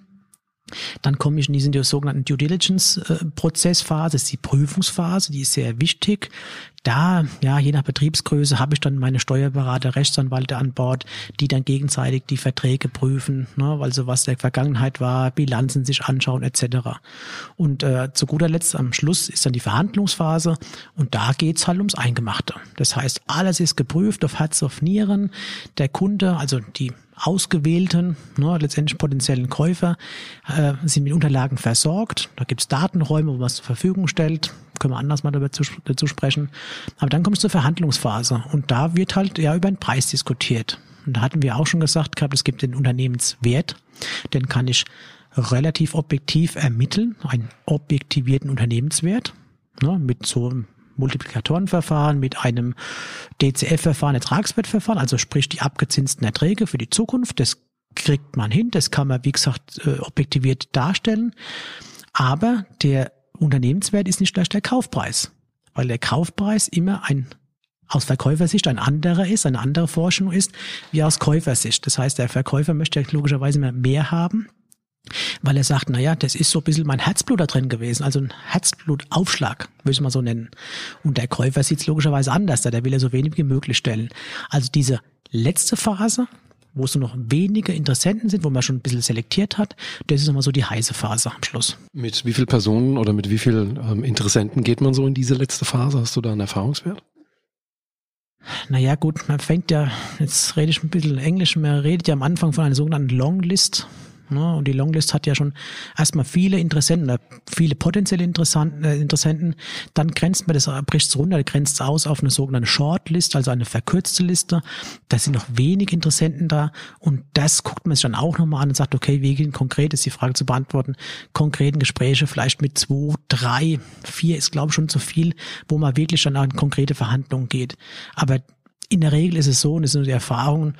Dann komme ich in diese sogenannten Due Diligence äh, das ist die Prüfungsphase, die ist sehr wichtig. Da, ja, je nach Betriebsgröße habe ich dann meine Steuerberater, Rechtsanwälte an Bord, die dann gegenseitig die Verträge prüfen, ne, also was der Vergangenheit war, Bilanzen sich anschauen etc. Und äh, zu guter Letzt am Schluss ist dann die Verhandlungsphase und da geht's halt ums Eingemachte. Das heißt, alles ist geprüft auf Herz, auf Nieren. Der Kunde, also die ausgewählten, ne, letztendlich potenziellen Käufer, äh, sind mit Unterlagen versorgt. Da gibt's Datenräume, wo man es zur Verfügung stellt. Können wir anders mal dazu, dazu sprechen. Aber dann kommt es zur Verhandlungsphase und da wird halt ja über den Preis diskutiert. Und da hatten wir auch schon gesagt gehabt, es gibt den Unternehmenswert, den kann ich relativ objektiv ermitteln, einen objektivierten Unternehmenswert, ne, mit so Multiplikatorenverfahren mit einem DCF-Verfahren, Ertragswertverfahren, also sprich die abgezinsten Erträge für die Zukunft. Das kriegt man hin, das kann man, wie gesagt, äh, objektiviert darstellen. Aber der Unternehmenswert ist nicht gleich der Kaufpreis, weil der Kaufpreis immer ein aus Verkäufersicht ein anderer ist, eine andere Forschung ist, wie aus Käufersicht. Das heißt, der Verkäufer möchte logischerweise mehr haben weil er sagt, naja, das ist so ein bisschen mein Herzblut da drin gewesen, also ein Herzblutaufschlag, würde ich mal so nennen. Und der Käufer sieht es logischerweise anders, der will ja so wenig wie möglich stellen. Also diese letzte Phase, wo es nur noch wenige Interessenten sind, wo man schon ein bisschen selektiert hat, das ist nochmal so die heiße Phase am Schluss. Mit wie vielen Personen oder mit wie vielen ähm, Interessenten geht man so in diese letzte Phase? Hast du da einen Erfahrungswert? Naja, gut, man fängt ja, jetzt rede ich ein bisschen Englisch, man redet ja am Anfang von einer sogenannten Longlist. Ne? Und die Longlist hat ja schon erstmal viele Interessenten, äh, viele potenzielle Interessanten, äh, Interessenten. Dann grenzt man das, bricht es runter, grenzt es aus auf eine sogenannte Shortlist, also eine verkürzte Liste. Da sind noch wenig Interessenten da. Und das guckt man sich dann auch nochmal an und sagt, okay, wie gehen konkret, ist die Frage zu beantworten, konkreten Gespräche vielleicht mit zwei, drei, vier ist glaube ich schon zu viel, wo man wirklich dann an konkrete Verhandlungen geht. Aber in der Regel ist es so, und das sind die Erfahrungen,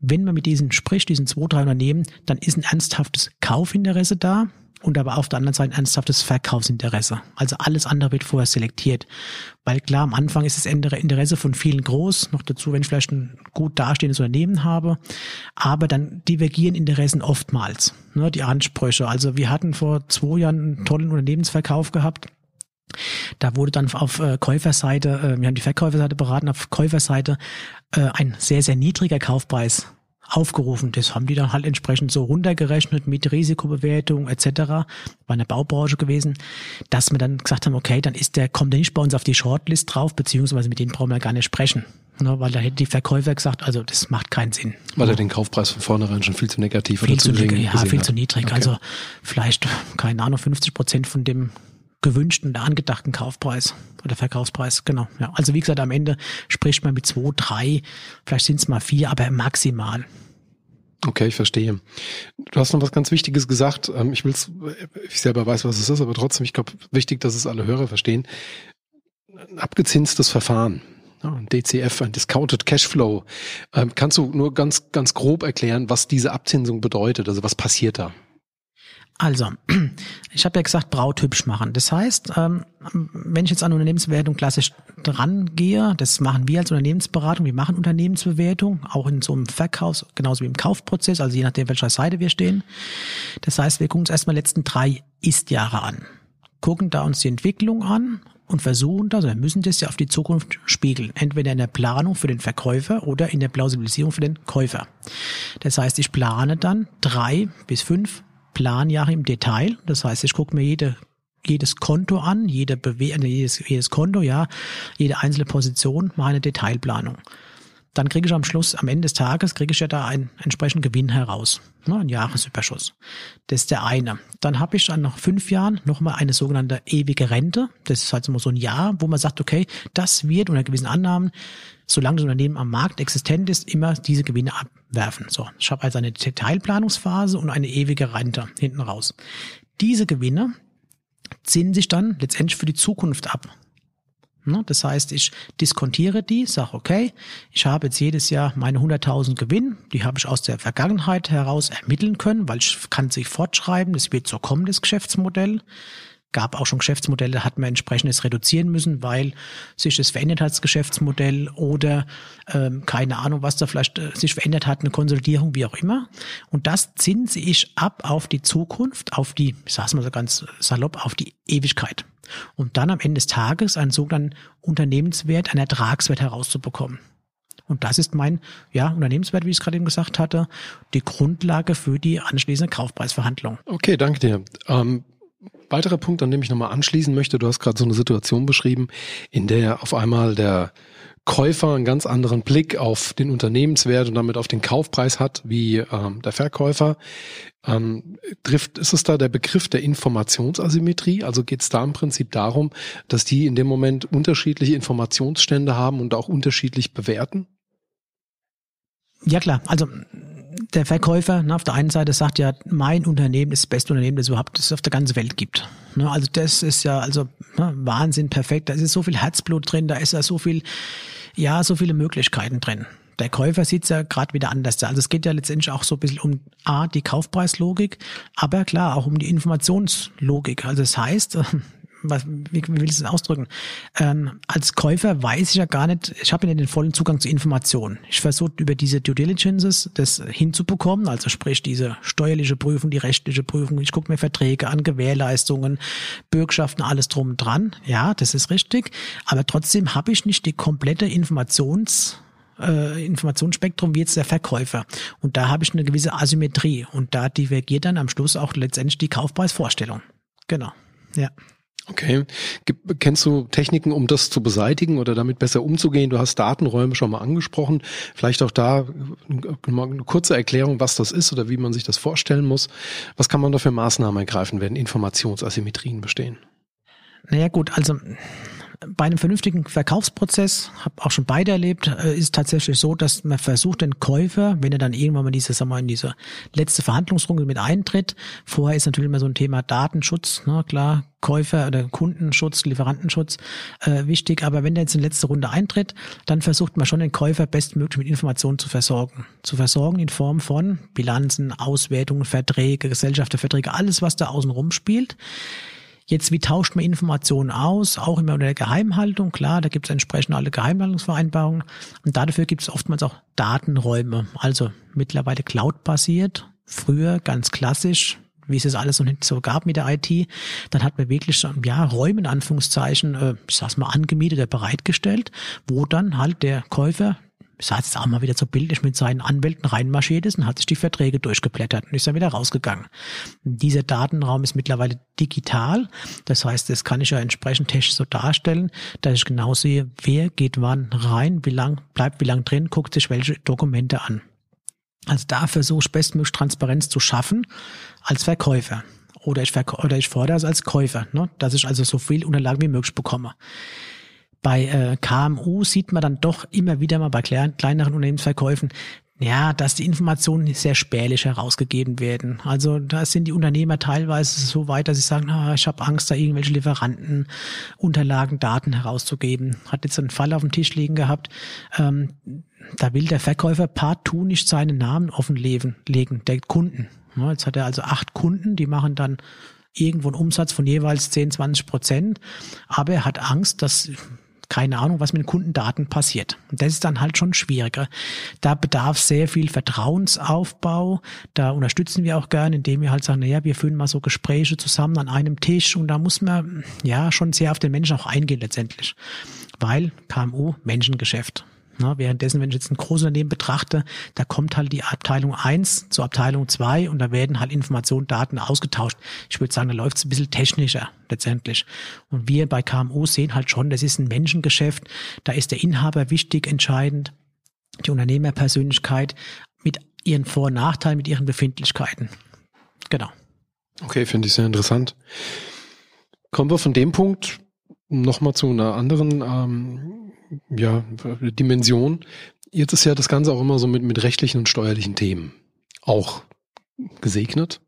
wenn man mit diesen spricht, diesen zwei, drei Unternehmen, dann ist ein ernsthaftes Kaufinteresse da und aber auf der anderen Seite ein ernsthaftes Verkaufsinteresse. Also alles andere wird vorher selektiert. Weil klar, am Anfang ist das Interesse von vielen groß, noch dazu, wenn ich vielleicht ein gut dastehendes Unternehmen habe, aber dann divergieren Interessen oftmals, ne, die Ansprüche. Also wir hatten vor zwei Jahren einen tollen Unternehmensverkauf gehabt, da wurde dann auf äh, Käuferseite, äh, wir haben die Verkäuferseite beraten, auf Käuferseite äh, ein sehr, sehr niedriger Kaufpreis aufgerufen. Das haben die dann halt entsprechend so runtergerechnet mit Risikobewertung etc. War eine Baubranche gewesen, dass wir dann gesagt haben, okay, dann ist der, kommt der nicht bei uns auf die Shortlist drauf, beziehungsweise mit denen brauchen wir gar nicht sprechen. Ne, weil da hätte die Verkäufer gesagt, also das macht keinen Sinn. Weil er den Kaufpreis von vornherein schon viel zu negativ viel oder zu gering Ja, viel hat. zu niedrig. Okay. Also vielleicht, keine Ahnung, 50 Prozent von dem gewünschten oder angedachten Kaufpreis oder Verkaufspreis, genau. Ja. Also wie gesagt, am Ende spricht man mit zwei, drei, vielleicht sind es mal vier, aber maximal. Okay, ich verstehe. Du hast noch was ganz Wichtiges gesagt. Ähm, ich will's, ich selber weiß, was es ist, aber trotzdem, ich glaube, wichtig, dass es alle Hörer verstehen. Ein abgezinstes Verfahren. Ein DCF, ein Discounted Cashflow. Ähm, kannst du nur ganz, ganz grob erklären, was diese Abzinsung bedeutet? Also was passiert da? Also, ich habe ja gesagt, Braut hübsch machen. Das heißt, ähm, wenn ich jetzt an Unternehmensbewertung klassisch dran gehe, das machen wir als Unternehmensberatung, wir machen Unternehmensbewertung, auch in so einem Verkaufs-, genauso wie im Kaufprozess, also je nachdem, welcher Seite wir stehen. Das heißt, wir gucken uns erstmal die letzten drei Ist-Jahre an, gucken da uns die Entwicklung an und versuchen das, wir müssen das ja auf die Zukunft spiegeln. Entweder in der Planung für den Verkäufer oder in der Plausibilisierung für den Käufer. Das heißt, ich plane dann drei bis fünf Planjahre im Detail. Das heißt, ich gucke mir jede jedes Konto an, jede Bewe also jedes, jedes Konto, ja, jede einzelne Position, mache eine Detailplanung. Dann kriege ich am Schluss, am Ende des Tages, kriege ich ja da einen entsprechenden Gewinn heraus, ne, ein Jahresüberschuss. Das ist der eine. Dann habe ich dann nach fünf Jahren nochmal eine sogenannte ewige Rente. Das ist halt immer so ein Jahr, wo man sagt, okay, das wird unter gewissen Annahmen solange das Unternehmen am Markt existent ist, immer diese Gewinne abwerfen. So, ich habe also eine Detailplanungsphase und eine ewige Rente hinten raus. Diese Gewinne ziehen sich dann letztendlich für die Zukunft ab. Ne, das heißt, ich diskontiere die, sage, okay, ich habe jetzt jedes Jahr meine 100.000 Gewinn, die habe ich aus der Vergangenheit heraus ermitteln können, weil ich kann sich fortschreiben, das wird so kommen, das Geschäftsmodell gab auch schon Geschäftsmodelle, hat man entsprechendes reduzieren müssen, weil sich das verändert hat, das Geschäftsmodell oder ähm, keine Ahnung, was da vielleicht äh, sich verändert hat, eine Konsolidierung, wie auch immer. Und das zinse ich ab auf die Zukunft, auf die, ich sag's mal so ganz salopp, auf die Ewigkeit. Um dann am Ende des Tages einen sogenannten Unternehmenswert, einen Ertragswert herauszubekommen. Und das ist mein ja, Unternehmenswert, wie ich es gerade eben gesagt hatte, die Grundlage für die anschließende Kaufpreisverhandlung. Okay, danke dir. Ähm weiterer Punkt, an dem ich nochmal anschließen möchte, du hast gerade so eine Situation beschrieben, in der auf einmal der Käufer einen ganz anderen Blick auf den Unternehmenswert und damit auf den Kaufpreis hat wie ähm, der Verkäufer. Ähm, trifft, ist es da der Begriff der Informationsasymmetrie? Also geht es da im Prinzip darum, dass die in dem Moment unterschiedliche Informationsstände haben und auch unterschiedlich bewerten? Ja klar, also der Verkäufer ne, auf der einen Seite sagt ja, mein Unternehmen ist das beste Unternehmen, das es überhaupt das es auf der ganzen Welt gibt. Ne, also das ist ja also ne, Wahnsinn, perfekt. Da ist so viel Herzblut drin, da ist ja so viel, ja, so viele Möglichkeiten drin. Der Käufer sieht es ja gerade wieder anders. Also es geht ja letztendlich auch so ein bisschen um A, die Kaufpreislogik, aber klar auch um die Informationslogik. Also das heißt, was, wie, wie will ich es ausdrücken? Ähm, als Käufer weiß ich ja gar nicht, ich habe ja nicht den vollen Zugang zu Informationen. Ich versuche über diese Due Diligences das hinzubekommen, also sprich diese steuerliche Prüfung, die rechtliche Prüfung. Ich gucke mir Verträge an, Gewährleistungen, Bürgschaften, alles drum und dran. Ja, das ist richtig. Aber trotzdem habe ich nicht die komplette Informations äh, Informationsspektrum wie jetzt der Verkäufer. Und da habe ich eine gewisse Asymmetrie und da divergiert dann am Schluss auch letztendlich die Kaufpreisvorstellung. Genau. Ja. Okay. Kennst du Techniken, um das zu beseitigen oder damit besser umzugehen? Du hast Datenräume schon mal angesprochen. Vielleicht auch da eine kurze Erklärung, was das ist oder wie man sich das vorstellen muss. Was kann man da für Maßnahmen ergreifen, wenn Informationsasymmetrien bestehen? Naja gut, also bei einem vernünftigen Verkaufsprozess, habe auch schon beide erlebt, äh, ist tatsächlich so, dass man versucht, den Käufer, wenn er dann irgendwann mal diese, sagen wir, in diese letzte Verhandlungsrunde mit eintritt, vorher ist natürlich immer so ein Thema Datenschutz, ne, klar, Käufer oder Kundenschutz, Lieferantenschutz äh, wichtig, aber wenn der jetzt in letzte Runde eintritt, dann versucht man schon den Käufer bestmöglich mit Informationen zu versorgen. Zu versorgen in Form von Bilanzen, Auswertungen, Verträge, Gesellschafterverträge, alles, was da außen rum spielt. Jetzt, wie tauscht man Informationen aus? Auch immer unter der Geheimhaltung. Klar, da gibt es entsprechend alle Geheimhaltungsvereinbarungen. Und dafür gibt es oftmals auch Datenräume. Also mittlerweile Cloud-basiert. Früher ganz klassisch, wie es es alles noch nicht so gab mit der IT. Dann hat man wirklich ja, Räume in Anführungszeichen, äh, ich sag's mal, angemietet oder bereitgestellt, wo dann halt der Käufer ich sage jetzt auch mal wieder so bildlich, mit seinen Anwälten reinmarschiert ist und hat sich die Verträge durchgeblättert und ist dann wieder rausgegangen. Dieser Datenraum ist mittlerweile digital. Das heißt, das kann ich ja entsprechend technisch so darstellen, dass ich genau sehe, wer geht wann rein, wie lang bleibt wie lang drin, guckt sich welche Dokumente an. Also da versuche ich bestmöglich Transparenz zu schaffen als Verkäufer. Oder ich, verk oder ich fordere es als Käufer, ne? dass ich also so viel Unterlagen wie möglich bekomme. Bei äh, KMU sieht man dann doch immer wieder mal bei kleineren Unternehmensverkäufen, ja, dass die Informationen sehr spärlich herausgegeben werden. Also da sind die Unternehmer teilweise so weit, dass sie sagen, ah, ich habe Angst, da irgendwelche Lieferanten Unterlagen, Daten herauszugeben. Hat jetzt einen Fall auf dem Tisch liegen gehabt. Ähm, da will der Verkäufer partout nicht seinen Namen offenlegen, legen, der Kunden. Ja, jetzt hat er also acht Kunden, die machen dann irgendwo einen Umsatz von jeweils 10, 20 Prozent. Aber er hat Angst, dass keine Ahnung, was mit den Kundendaten passiert. Und das ist dann halt schon schwieriger. Da bedarf sehr viel Vertrauensaufbau. Da unterstützen wir auch gerne, indem wir halt sagen, naja, wir führen mal so Gespräche zusammen an einem Tisch und da muss man ja schon sehr auf den Menschen auch eingehen letztendlich. Weil KMU Menschengeschäft. Na, währenddessen, wenn ich jetzt ein Großunternehmen betrachte, da kommt halt die Abteilung 1 zur Abteilung 2 und da werden halt Informationen, Daten ausgetauscht. Ich würde sagen, da läuft es ein bisschen technischer letztendlich. Und wir bei KMU sehen halt schon, das ist ein Menschengeschäft, da ist der Inhaber wichtig, entscheidend, die Unternehmerpersönlichkeit mit ihren Vor- und Nachteilen, mit ihren Befindlichkeiten. Genau. Okay, finde ich sehr interessant. Kommen wir von dem Punkt nochmal zu einer anderen ähm, ja, Dimension. Jetzt ist ja das Ganze auch immer so mit, mit rechtlichen und steuerlichen Themen auch gesegnet.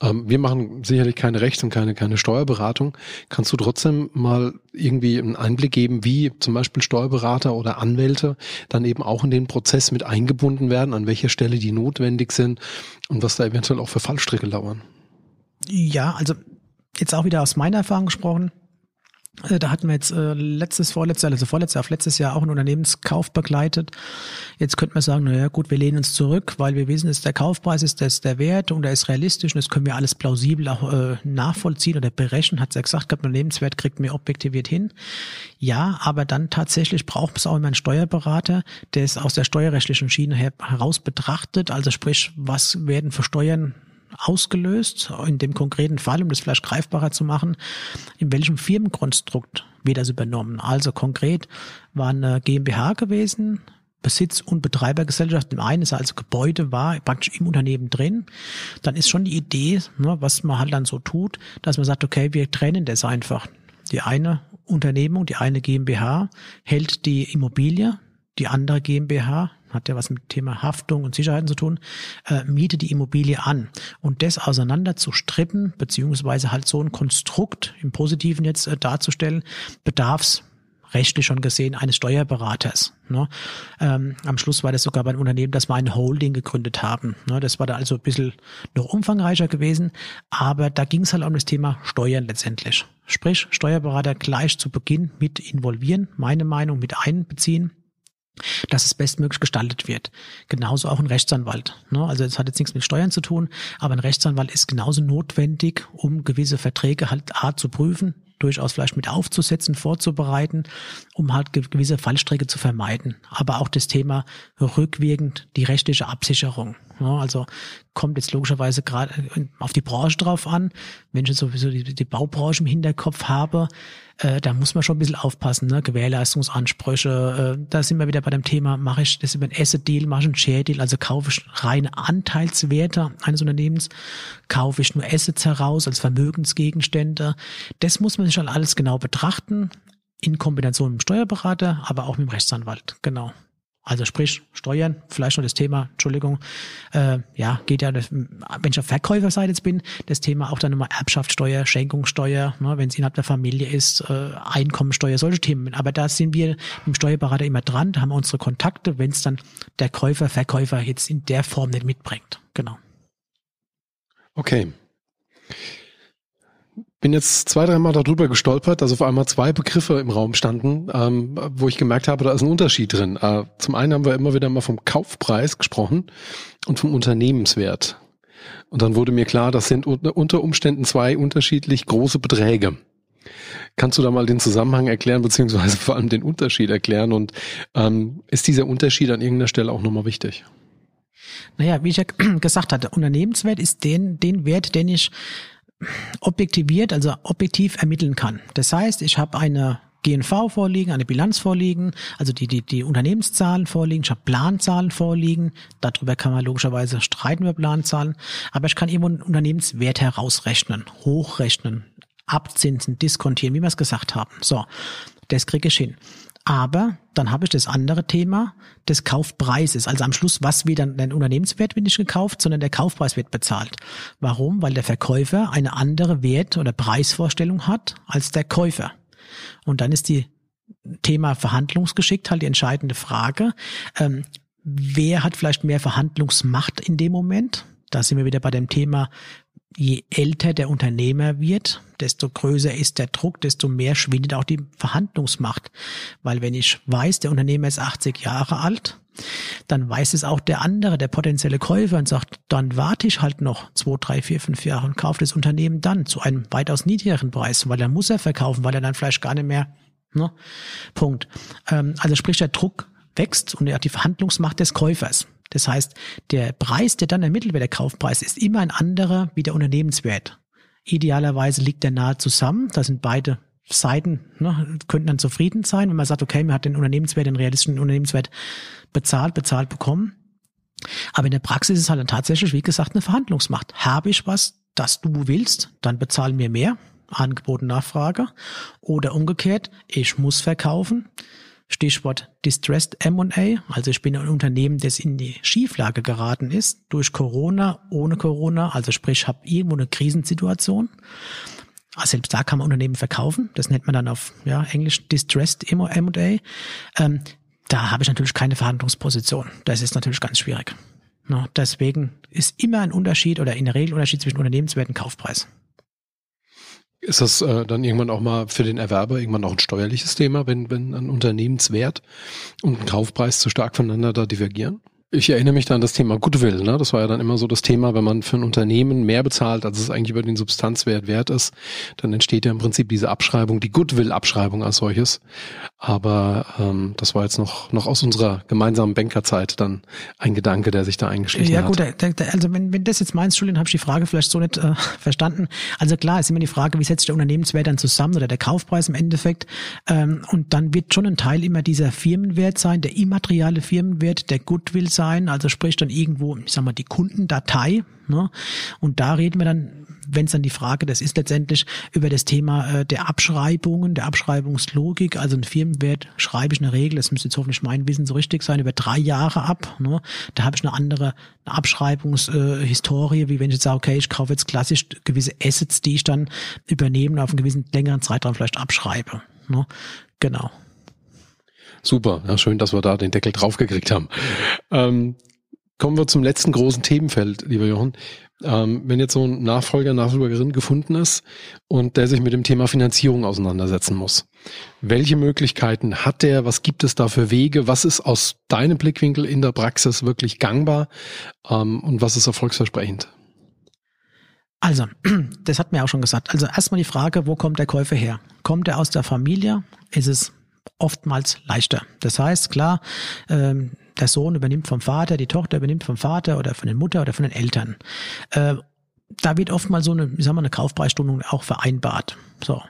Ähm, wir machen sicherlich keine Rechts- und keine, keine Steuerberatung. Kannst du trotzdem mal irgendwie einen Einblick geben, wie zum Beispiel Steuerberater oder Anwälte dann eben auch in den Prozess mit eingebunden werden, an welcher Stelle die notwendig sind und was da eventuell auch für Fallstricke lauern? Ja, also jetzt auch wieder aus meiner Erfahrung gesprochen. Äh, da hatten wir jetzt äh, letztes, vorletztes, also vorletztes Jahr, auf letztes Jahr auch einen Unternehmenskauf begleitet. Jetzt könnte man sagen, naja gut, wir lehnen uns zurück, weil wir wissen, dass der Kaufpreis ist, das der Wert und der ist realistisch und das können wir alles plausibel auch äh, nachvollziehen oder berechnen, hat sie ja gesagt, der Unternehmenswert kriegt mir objektiviert hin. Ja, aber dann tatsächlich braucht es auch immer einen Steuerberater, der es aus der steuerrechtlichen Schiene her, heraus betrachtet, also sprich, was werden für Steuern ausgelöst, in dem konkreten Fall, um das vielleicht greifbarer zu machen, in welchem Firmenkonstrukt wird das übernommen. Also konkret war eine GmbH gewesen, Besitz- und Betreibergesellschaft. Im einen ist also Gebäude war praktisch im Unternehmen drin. Dann ist schon die Idee, ne, was man halt dann so tut, dass man sagt, okay, wir trennen das einfach. Die eine Unternehmung, die eine GmbH hält die Immobilie, die andere GmbH hat ja was mit dem Thema Haftung und Sicherheiten zu tun, äh, miete die Immobilie an. Und das auseinander zu strippen, beziehungsweise halt so ein Konstrukt im Positiven jetzt äh, darzustellen, bedarf's rechtlich schon gesehen eines Steuerberaters. Ne? Ähm, am Schluss war das sogar bei einem Unternehmen, dass wir eine Holding gegründet haben. Ne? Das war da also ein bisschen noch umfangreicher gewesen, aber da ging es halt um das Thema Steuern letztendlich. Sprich, Steuerberater gleich zu Beginn mit involvieren, meine Meinung mit einbeziehen dass es bestmöglich gestaltet wird. Genauso auch ein Rechtsanwalt. Ne? Also es hat jetzt nichts mit Steuern zu tun, aber ein Rechtsanwalt ist genauso notwendig, um gewisse Verträge halt A zu prüfen, durchaus vielleicht mit aufzusetzen, vorzubereiten, um halt gewisse Fallstrecke zu vermeiden. Aber auch das Thema rückwirkend die rechtliche Absicherung. Ja, also kommt jetzt logischerweise gerade auf die Branche drauf an. Wenn ich sowieso die, die Baubranche im Hinterkopf habe, äh, da muss man schon ein bisschen aufpassen, ne? Gewährleistungsansprüche. Äh, da sind wir wieder bei dem Thema, mache ich das über ein Asset-Deal, mache ich einen Share-Deal, also kaufe ich reine Anteilswerte eines Unternehmens, kaufe ich nur Assets heraus als Vermögensgegenstände. Das muss man sich schon alles genau betrachten, in Kombination mit dem Steuerberater, aber auch mit dem Rechtsanwalt. Genau. Also sprich, Steuern, vielleicht noch das Thema, Entschuldigung, äh, ja, geht ja, wenn ich auf Verkäuferseite jetzt bin, das Thema auch dann nochmal Erbschaftssteuer, Schenkungssteuer, ne, wenn es innerhalb der Familie ist, äh, Einkommensteuer, solche Themen. Aber da sind wir im Steuerberater immer dran, da haben wir unsere Kontakte, wenn es dann der Käufer, Verkäufer jetzt in der Form nicht mitbringt. Genau. Okay bin jetzt zwei, dreimal darüber gestolpert, dass auf einmal zwei Begriffe im Raum standen, ähm, wo ich gemerkt habe, da ist ein Unterschied drin. Äh, zum einen haben wir immer wieder mal vom Kaufpreis gesprochen und vom Unternehmenswert. Und dann wurde mir klar, das sind unter Umständen zwei unterschiedlich große Beträge. Kannst du da mal den Zusammenhang erklären, beziehungsweise vor allem den Unterschied erklären? Und ähm, ist dieser Unterschied an irgendeiner Stelle auch nochmal wichtig? Naja, wie ich ja gesagt hatte, Unternehmenswert ist den, den Wert, den ich objektiviert, also objektiv ermitteln kann. Das heißt, ich habe eine GNV vorliegen, eine Bilanz vorliegen, also die, die, die Unternehmenszahlen vorliegen, ich habe Planzahlen vorliegen, darüber kann man logischerweise streiten über Planzahlen, aber ich kann irgendwo einen Unternehmenswert herausrechnen, hochrechnen, abzinsen, diskontieren, wie wir es gesagt haben. So, das kriege ich hin. Aber dann habe ich das andere Thema des Kaufpreises. Also am Schluss, was wieder ein Unternehmenswert wird nicht gekauft, sondern der Kaufpreis wird bezahlt. Warum? Weil der Verkäufer eine andere Wert- oder Preisvorstellung hat als der Käufer. Und dann ist die Thema Verhandlungsgeschick halt die entscheidende Frage. Ähm, wer hat vielleicht mehr Verhandlungsmacht in dem Moment? Da sind wir wieder bei dem Thema, je älter der Unternehmer wird, desto größer ist der Druck, desto mehr schwindet auch die Verhandlungsmacht. Weil wenn ich weiß, der Unternehmer ist 80 Jahre alt, dann weiß es auch der andere, der potenzielle Käufer und sagt, dann warte ich halt noch zwei, drei, vier, fünf Jahre und kaufe das Unternehmen dann zu einem weitaus niedrigeren Preis, weil er muss er verkaufen, weil er dann vielleicht gar nicht mehr, ne? Punkt. Ähm, also sprich, der Druck wächst und er hat die Verhandlungsmacht des Käufers. Das heißt, der Preis, der dann ermittelt wird, der Kaufpreis, ist immer ein anderer wie der Unternehmenswert. Idealerweise liegt der nahe zusammen. Da sind beide Seiten, ne, könnten dann zufrieden sein, wenn man sagt, okay, man hat den Unternehmenswert, den realistischen Unternehmenswert bezahlt, bezahlt bekommen. Aber in der Praxis ist es halt dann tatsächlich, wie gesagt, eine Verhandlungsmacht. Habe ich was, das du willst, dann bezahlen mir mehr. Angebot und Nachfrage. Oder umgekehrt, ich muss verkaufen. Stichwort Distressed M&A. Also ich bin ein Unternehmen, das in die Schieflage geraten ist durch Corona, ohne Corona. Also sprich, habe irgendwo eine Krisensituation. Also selbst da kann man Unternehmen verkaufen. Das nennt man dann auf ja, Englisch Distressed M&A. Ähm, da habe ich natürlich keine Verhandlungsposition. Das ist natürlich ganz schwierig. Deswegen ist immer ein Unterschied oder in der Regel Unterschied zwischen Unternehmenswert und Kaufpreis. Ist das äh, dann irgendwann auch mal für den Erwerber irgendwann auch ein steuerliches Thema, wenn, wenn ein Unternehmenswert und ein Kaufpreis zu stark voneinander da divergieren? Ich erinnere mich da an das Thema Goodwill. Ne? Das war ja dann immer so das Thema, wenn man für ein Unternehmen mehr bezahlt, als es eigentlich über den Substanzwert wert ist, dann entsteht ja im Prinzip diese Abschreibung, die Goodwill-Abschreibung als solches. Aber ähm, das war jetzt noch, noch aus unserer gemeinsamen Bankerzeit dann ein Gedanke, der sich da eingeschlichen ja, hat. Ja gut, also wenn, wenn das jetzt meinst, Julian, habe ich die Frage vielleicht so nicht äh, verstanden. Also klar, ist immer die Frage, wie setzt der Unternehmenswert dann zusammen oder der Kaufpreis im Endeffekt. Ähm, und dann wird schon ein Teil immer dieser Firmenwert sein, der immateriale Firmenwert, der Goodwill sein, also sprich dann irgendwo, ich sag mal, die Kundendatei. Ne? Und da reden wir dann, wenn es dann die Frage, das ist letztendlich über das Thema äh, der Abschreibungen, der Abschreibungslogik. Also ein Firmenwert schreibe ich in der Regel, das müsste jetzt hoffentlich mein Wissen so richtig sein, über drei Jahre ab. Ne? Da habe ich eine andere eine Abschreibungshistorie, äh, wie wenn ich jetzt sage, okay, ich kaufe jetzt klassisch gewisse Assets, die ich dann übernehme und auf einen gewissen längeren Zeitraum vielleicht abschreibe. Ne? Genau. Super, ja, schön, dass wir da den Deckel draufgekriegt haben. Ähm, kommen wir zum letzten großen Themenfeld, lieber Jochen. Ähm, wenn jetzt so ein Nachfolger, Nachfolgerin gefunden ist und der sich mit dem Thema Finanzierung auseinandersetzen muss, welche Möglichkeiten hat der? Was gibt es da für Wege? Was ist aus deinem Blickwinkel in der Praxis wirklich gangbar ähm, und was ist erfolgsversprechend? Also, das hat mir auch schon gesagt. Also erstmal die Frage, wo kommt der Käufer her? Kommt er aus der Familie? Ist es oftmals leichter. Das heißt, klar, ähm, der Sohn übernimmt vom Vater, die Tochter übernimmt vom Vater oder von der Mutter oder von den Eltern. Äh, da wird oftmals so eine, ich sag eine Kaufpreisstundung auch vereinbart. So.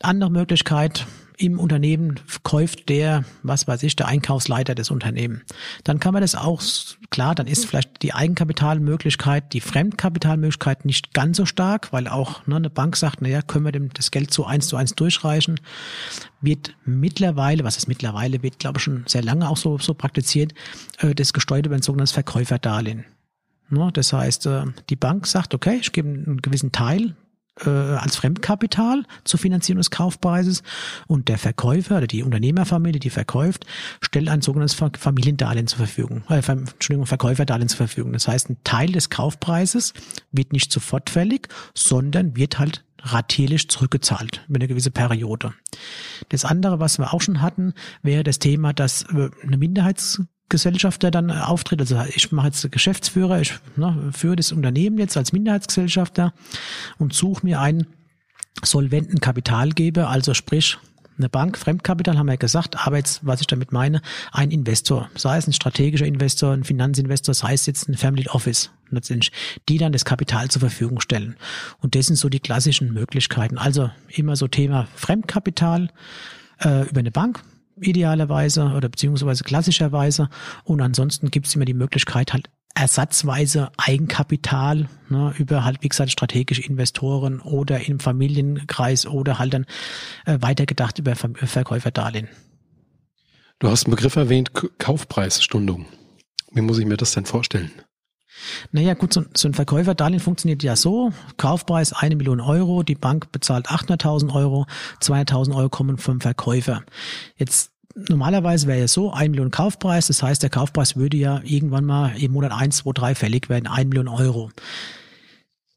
Andere Möglichkeit, im Unternehmen kauft der, was weiß ich, der Einkaufsleiter des Unternehmens. Dann kann man das auch, klar, dann ist vielleicht die Eigenkapitalmöglichkeit, die Fremdkapitalmöglichkeit nicht ganz so stark, weil auch ne, eine Bank sagt, naja, können wir dem das Geld so eins zu eins durchreichen. Wird mittlerweile, was ist mittlerweile, wird glaube ich schon sehr lange auch so, so praktiziert, äh, das gesteuert über ein sogenanntes Verkäuferdarlehen. Ne, das heißt, äh, die Bank sagt, okay, ich gebe einen gewissen Teil äh, als Fremdkapital zur Finanzierung des Kaufpreises und der Verkäufer oder die Unternehmerfamilie, die verkauft, stellt ein sogenanntes Familiendarlehen zur Verfügung, äh, Entschuldigung, Verkäuferdarlehen zur Verfügung. Das heißt, ein Teil des Kaufpreises wird nicht sofort fällig, sondern wird halt ratierlich zurückgezahlt über eine gewisse Periode. Das andere, was wir auch schon hatten, wäre das Thema, dass äh, eine Minderheits Gesellschafter dann auftritt. Also ich mache jetzt Geschäftsführer, ich ne, führe das Unternehmen jetzt als Minderheitsgesellschafter und suche mir einen solventen Kapitalgeber, also sprich eine Bank, Fremdkapital haben wir ja gesagt, aber jetzt, was ich damit meine, ein Investor, sei es ein strategischer Investor, ein Finanzinvestor, sei es jetzt ein Family Office, letztendlich, die dann das Kapital zur Verfügung stellen. Und das sind so die klassischen Möglichkeiten. Also immer so Thema Fremdkapital äh, über eine Bank, idealerweise oder beziehungsweise klassischerweise. Und ansonsten gibt es immer die Möglichkeit, halt ersatzweise Eigenkapital ne, über halt, wie gesagt, strategische Investoren oder im Familienkreis oder halt dann äh, weitergedacht über Ver Verkäuferdarlehen. Du hast einen Begriff erwähnt, Kaufpreisstundung. Wie muss ich mir das denn vorstellen? Naja, gut, so, so ein Verkäuferdarlehen funktioniert ja so. Kaufpreis eine Million Euro, die Bank bezahlt 800.000 Euro, 200.000 Euro kommen vom Verkäufer. Jetzt normalerweise wäre ja so, ein Million Kaufpreis, das heißt, der Kaufpreis würde ja irgendwann mal im Monat 1, 2, 3 fällig werden, ein Million Euro.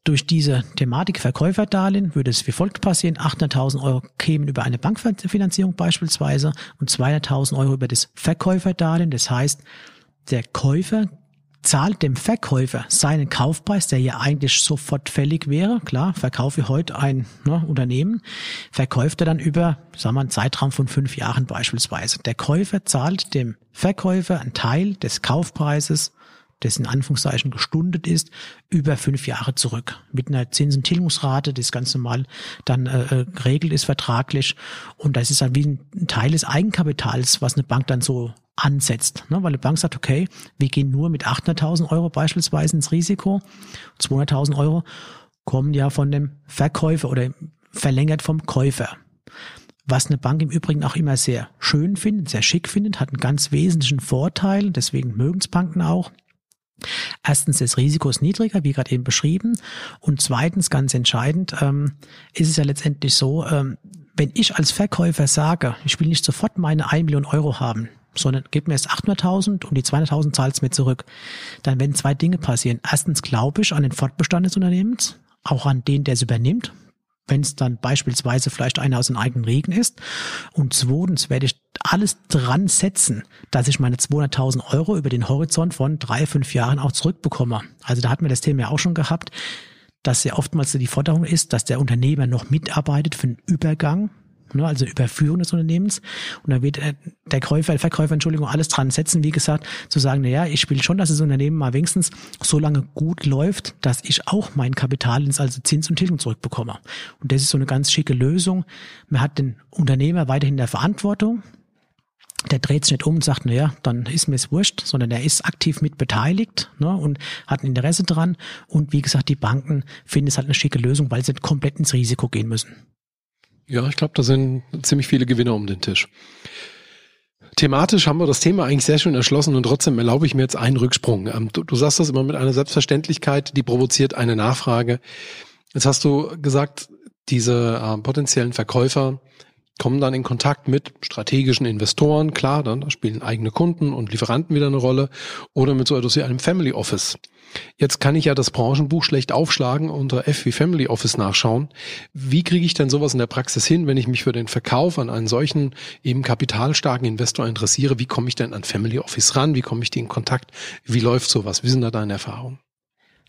Durch diese Thematik Verkäuferdarlehen würde es wie folgt passieren. 800.000 Euro kämen über eine Bankfinanzierung beispielsweise und 200.000 Euro über das Verkäuferdarlehen. Das heißt, der Käufer zahlt dem Verkäufer seinen Kaufpreis, der ja eigentlich sofort fällig wäre. Klar, verkaufe heute ein ne, Unternehmen, verkauft er dann über, sagen wir, einen Zeitraum von fünf Jahren beispielsweise. Der Käufer zahlt dem Verkäufer einen Teil des Kaufpreises, das in Anführungszeichen gestundet ist, über fünf Jahre zurück. Mit einer Zinsentilgungsrate, das ganz normal dann äh, äh, geregelt ist vertraglich. Und das ist dann wie ein Teil des Eigenkapitals, was eine Bank dann so ansetzt. Ne? Weil die Bank sagt, okay, wir gehen nur mit 800.000 Euro beispielsweise ins Risiko. 200.000 Euro kommen ja von dem Verkäufer oder verlängert vom Käufer. Was eine Bank im Übrigen auch immer sehr schön findet, sehr schick findet, hat einen ganz wesentlichen Vorteil, deswegen mögen es Banken auch. Erstens, das Risiko ist niedriger, wie gerade eben beschrieben. Und zweitens, ganz entscheidend, ähm, ist es ja letztendlich so, ähm, wenn ich als Verkäufer sage, ich will nicht sofort meine 1 Million Euro haben, sondern gib mir erst 800.000 und die 200.000 zahlst mir zurück. Dann werden zwei Dinge passieren. Erstens glaube ich an den Fortbestand des Unternehmens, auch an den, der es übernimmt, wenn es dann beispielsweise vielleicht einer aus den eigenen Regen ist. Und zweitens werde ich alles dran setzen, dass ich meine 200.000 Euro über den Horizont von drei, fünf Jahren auch zurückbekomme. Also da hatten wir das Thema ja auch schon gehabt, dass ja oftmals die Forderung ist, dass der Unternehmer noch mitarbeitet für den Übergang ne, also Überführung des Unternehmens. Und da wird äh, der Käufer, der Verkäufer, Entschuldigung, alles dran setzen, wie gesagt, zu sagen, na ja, ich will schon, dass das Unternehmen mal wenigstens so lange gut läuft, dass ich auch mein Kapital ins also Zins und Tilgung zurückbekomme. Und das ist so eine ganz schicke Lösung. Man hat den Unternehmer weiterhin der Verantwortung, der dreht sich nicht um und sagt, na ja, dann ist mir es wurscht, sondern er ist aktiv mit beteiligt ne, und hat ein Interesse dran. Und wie gesagt, die Banken finden es halt eine schicke Lösung, weil sie komplett ins Risiko gehen müssen. Ja, ich glaube, da sind ziemlich viele Gewinner um den Tisch. Thematisch haben wir das Thema eigentlich sehr schön erschlossen und trotzdem erlaube ich mir jetzt einen Rücksprung. Ähm, du, du sagst das immer mit einer Selbstverständlichkeit, die provoziert eine Nachfrage. Jetzt hast du gesagt, diese äh, potenziellen Verkäufer kommen dann in Kontakt mit strategischen Investoren, klar, dann spielen eigene Kunden und Lieferanten wieder eine Rolle, oder mit so etwas wie einem Family Office. Jetzt kann ich ja das Branchenbuch schlecht aufschlagen unter F wie Family Office nachschauen. Wie kriege ich denn sowas in der Praxis hin, wenn ich mich für den Verkauf an einen solchen eben kapitalstarken Investor interessiere? Wie komme ich denn an Family Office ran? Wie komme ich die in Kontakt? Wie läuft sowas? Wie sind da deine Erfahrungen?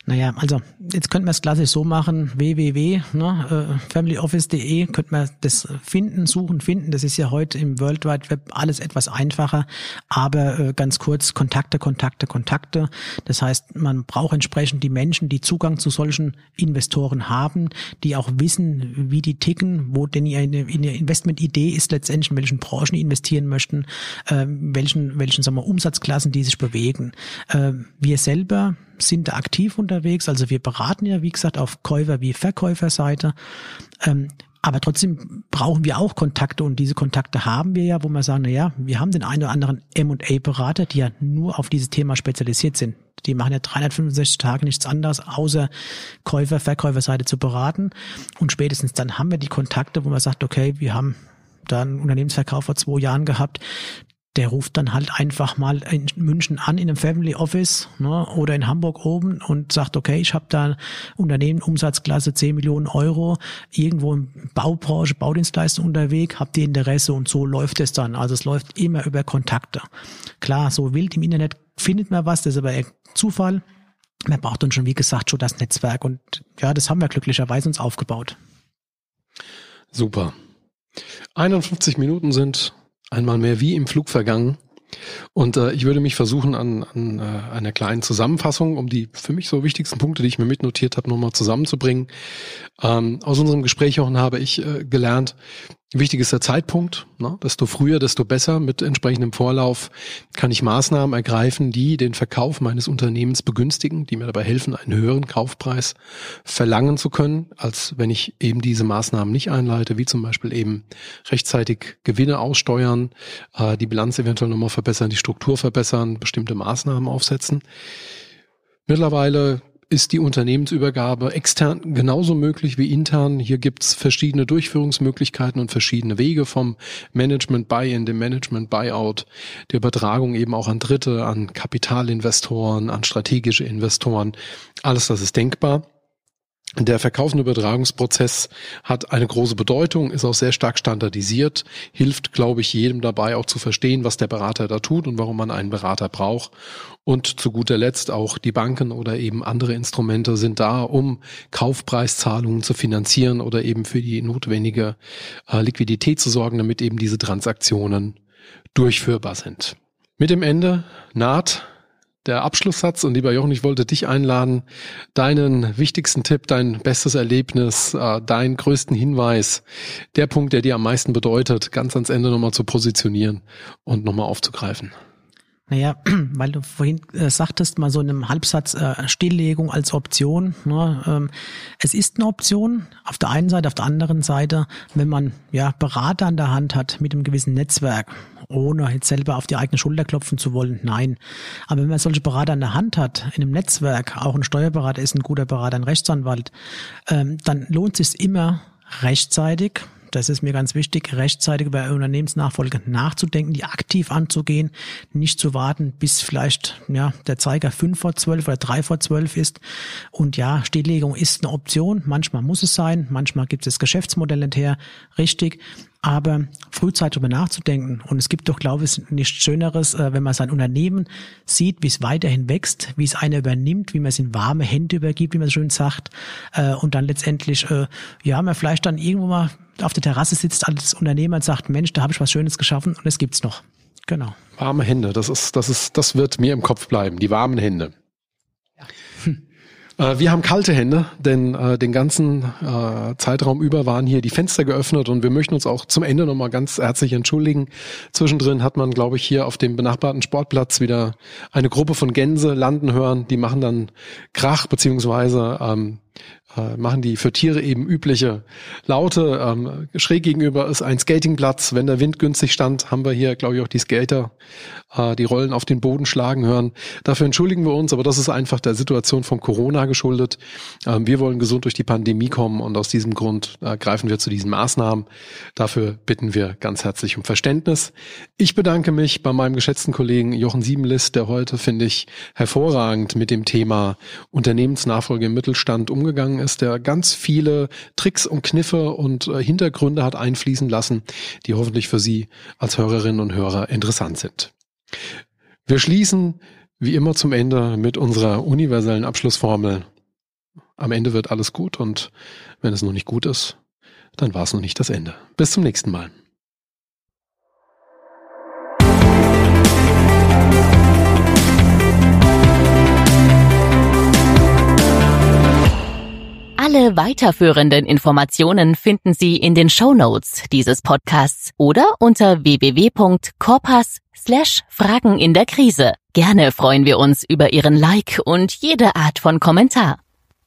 Naja, also jetzt könnten wir es klassisch so machen, www, ne, äh, könnte man das finden, suchen, finden. Das ist ja heute im World Wide Web alles etwas einfacher, aber äh, ganz kurz, Kontakte, Kontakte, Kontakte. Das heißt, man braucht entsprechend die Menschen, die Zugang zu solchen Investoren haben, die auch wissen, wie die ticken, wo denn ihre, ihre Investmentidee ist letztendlich, in welchen Branchen die investieren möchten, äh, welchen, welchen sagen wir, Umsatzklassen die sich bewegen. Äh, wir selber sind da aktiv unterwegs. Also wir beraten ja, wie gesagt, auf Käufer- wie Verkäuferseite. Ähm, aber trotzdem brauchen wir auch Kontakte und diese Kontakte haben wir ja, wo wir sagen, na ja, wir haben den einen oder anderen M&A-Berater, die ja nur auf dieses Thema spezialisiert sind. Die machen ja 365 Tage nichts anderes, außer Käufer, Verkäuferseite zu beraten. Und spätestens dann haben wir die Kontakte, wo man sagt, okay, wir haben da einen Unternehmensverkauf vor zwei Jahren gehabt der ruft dann halt einfach mal in München an in einem Family Office ne, oder in Hamburg oben und sagt, okay, ich habe da Unternehmen Umsatzklasse 10 Millionen Euro, irgendwo im Baubranche, Baudienstleistung unterwegs, habt ihr Interesse und so läuft es dann. Also es läuft immer über Kontakte. Klar, so wild im Internet findet man was, das ist aber Zufall. Man braucht dann schon, wie gesagt, schon das Netzwerk und ja, das haben wir glücklicherweise uns aufgebaut. Super. 51 Minuten sind einmal mehr wie im Flug vergangen. Und äh, ich würde mich versuchen, an, an äh, einer kleinen Zusammenfassung, um die für mich so wichtigsten Punkte, die ich mir mitnotiert habe, nochmal zusammenzubringen. Ähm, aus unserem Gespräch, Jochen, habe ich äh, gelernt, Wichtig ist der Zeitpunkt. Ne? Desto früher, desto besser. Mit entsprechendem Vorlauf kann ich Maßnahmen ergreifen, die den Verkauf meines Unternehmens begünstigen, die mir dabei helfen, einen höheren Kaufpreis verlangen zu können, als wenn ich eben diese Maßnahmen nicht einleite, wie zum Beispiel eben rechtzeitig Gewinne aussteuern, äh, die Bilanz eventuell nochmal verbessern, die Struktur verbessern, bestimmte Maßnahmen aufsetzen. Mittlerweile ist die Unternehmensübergabe extern genauso möglich wie intern. Hier gibt's verschiedene Durchführungsmöglichkeiten und verschiedene Wege vom Management Buy-in, dem Management Buyout, der Übertragung eben auch an Dritte, an Kapitalinvestoren, an strategische Investoren. Alles das ist denkbar. Der Verkaufs- und Übertragungsprozess hat eine große Bedeutung, ist auch sehr stark standardisiert, hilft, glaube ich, jedem dabei auch zu verstehen, was der Berater da tut und warum man einen Berater braucht. Und zu guter Letzt auch die Banken oder eben andere Instrumente sind da, um Kaufpreiszahlungen zu finanzieren oder eben für die notwendige äh, Liquidität zu sorgen, damit eben diese Transaktionen durchführbar sind. Mit dem Ende naht der Abschlusssatz und lieber Jochen, ich wollte dich einladen, deinen wichtigsten Tipp, dein bestes Erlebnis, äh, deinen größten Hinweis, der Punkt, der dir am meisten bedeutet, ganz ans Ende nochmal zu positionieren und nochmal aufzugreifen. Naja, weil du vorhin äh, sagtest, mal so in einem Halbsatz äh, Stilllegung als Option. Ne? Ähm, es ist eine Option auf der einen Seite, auf der anderen Seite, wenn man ja Berater an der Hand hat mit einem gewissen Netzwerk, ohne jetzt selber auf die eigene Schulter klopfen zu wollen, nein. Aber wenn man solche Berater an der Hand hat, in einem Netzwerk, auch ein Steuerberater ist ein guter Berater, ein Rechtsanwalt, ähm, dann lohnt es sich immer rechtzeitig das ist mir ganz wichtig, rechtzeitig über Unternehmensnachfolge nachzudenken, die aktiv anzugehen, nicht zu warten, bis vielleicht ja, der Zeiger fünf vor zwölf oder drei vor zwölf ist. Und ja, Stilllegung ist eine Option. Manchmal muss es sein, manchmal gibt es das Geschäftsmodell nicht her. Richtig. Aber frühzeitig darüber nachzudenken. Und es gibt doch, glaube ich, nichts Schöneres, äh, wenn man sein Unternehmen sieht, wie es weiterhin wächst, wie es einer übernimmt, wie man es in warme Hände übergibt, wie man es schön sagt. Äh, und dann letztendlich, äh, ja, man vielleicht dann irgendwo mal auf der Terrasse sitzt als Unternehmer und sagt, Mensch, da habe ich was Schönes geschaffen und es gibt's noch. Genau. Warme Hände, das ist, das ist, das wird mir im Kopf bleiben, die warmen Hände. Ja. Hm. Äh, wir haben kalte Hände, denn äh, den ganzen äh, Zeitraum über waren hier die Fenster geöffnet und wir möchten uns auch zum Ende nochmal ganz herzlich entschuldigen. Zwischendrin hat man, glaube ich, hier auf dem benachbarten Sportplatz wieder eine Gruppe von Gänse landen hören. Die machen dann Krach, beziehungsweise ähm, äh, machen die für Tiere eben übliche Laute. Ähm, schräg gegenüber ist ein Skatingplatz. Wenn der Wind günstig stand, haben wir hier, glaube ich, auch die Skater, äh, die Rollen auf den Boden schlagen hören. Dafür entschuldigen wir uns, aber das ist einfach der Situation von Corona geschuldet. Ähm, wir wollen gesund durch die Pandemie kommen und aus diesem Grund äh, greifen wir zu diesen Maßnahmen. Dafür bitten wir ganz herzlich um Verständnis. Ich bedanke mich bei meinem geschätzten Kollegen Jochen Siebenlist, der heute, finde ich, hervorragend mit dem Thema Unternehmensnachfolge im Mittelstand umgegangen ist, der ganz viele Tricks und Kniffe und äh, Hintergründe hat einfließen lassen, die hoffentlich für Sie als Hörerinnen und Hörer interessant sind. Wir schließen wie immer zum Ende mit unserer universellen Abschlussformel. Am Ende wird alles gut und wenn es noch nicht gut ist, dann war es noch nicht das Ende. Bis zum nächsten Mal. Alle weiterführenden Informationen finden Sie in den Show Notes dieses Podcasts oder unter www.corpas slash Fragen in der Krise. Gerne freuen wir uns über Ihren Like und jede Art von Kommentar.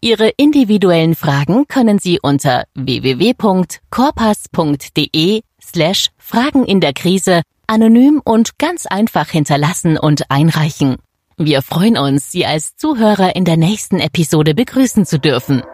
Ihre individuellen Fragen können Sie unter www.corpas.de slash Fragen in der Krise anonym und ganz einfach hinterlassen und einreichen. Wir freuen uns, Sie als Zuhörer in der nächsten Episode begrüßen zu dürfen.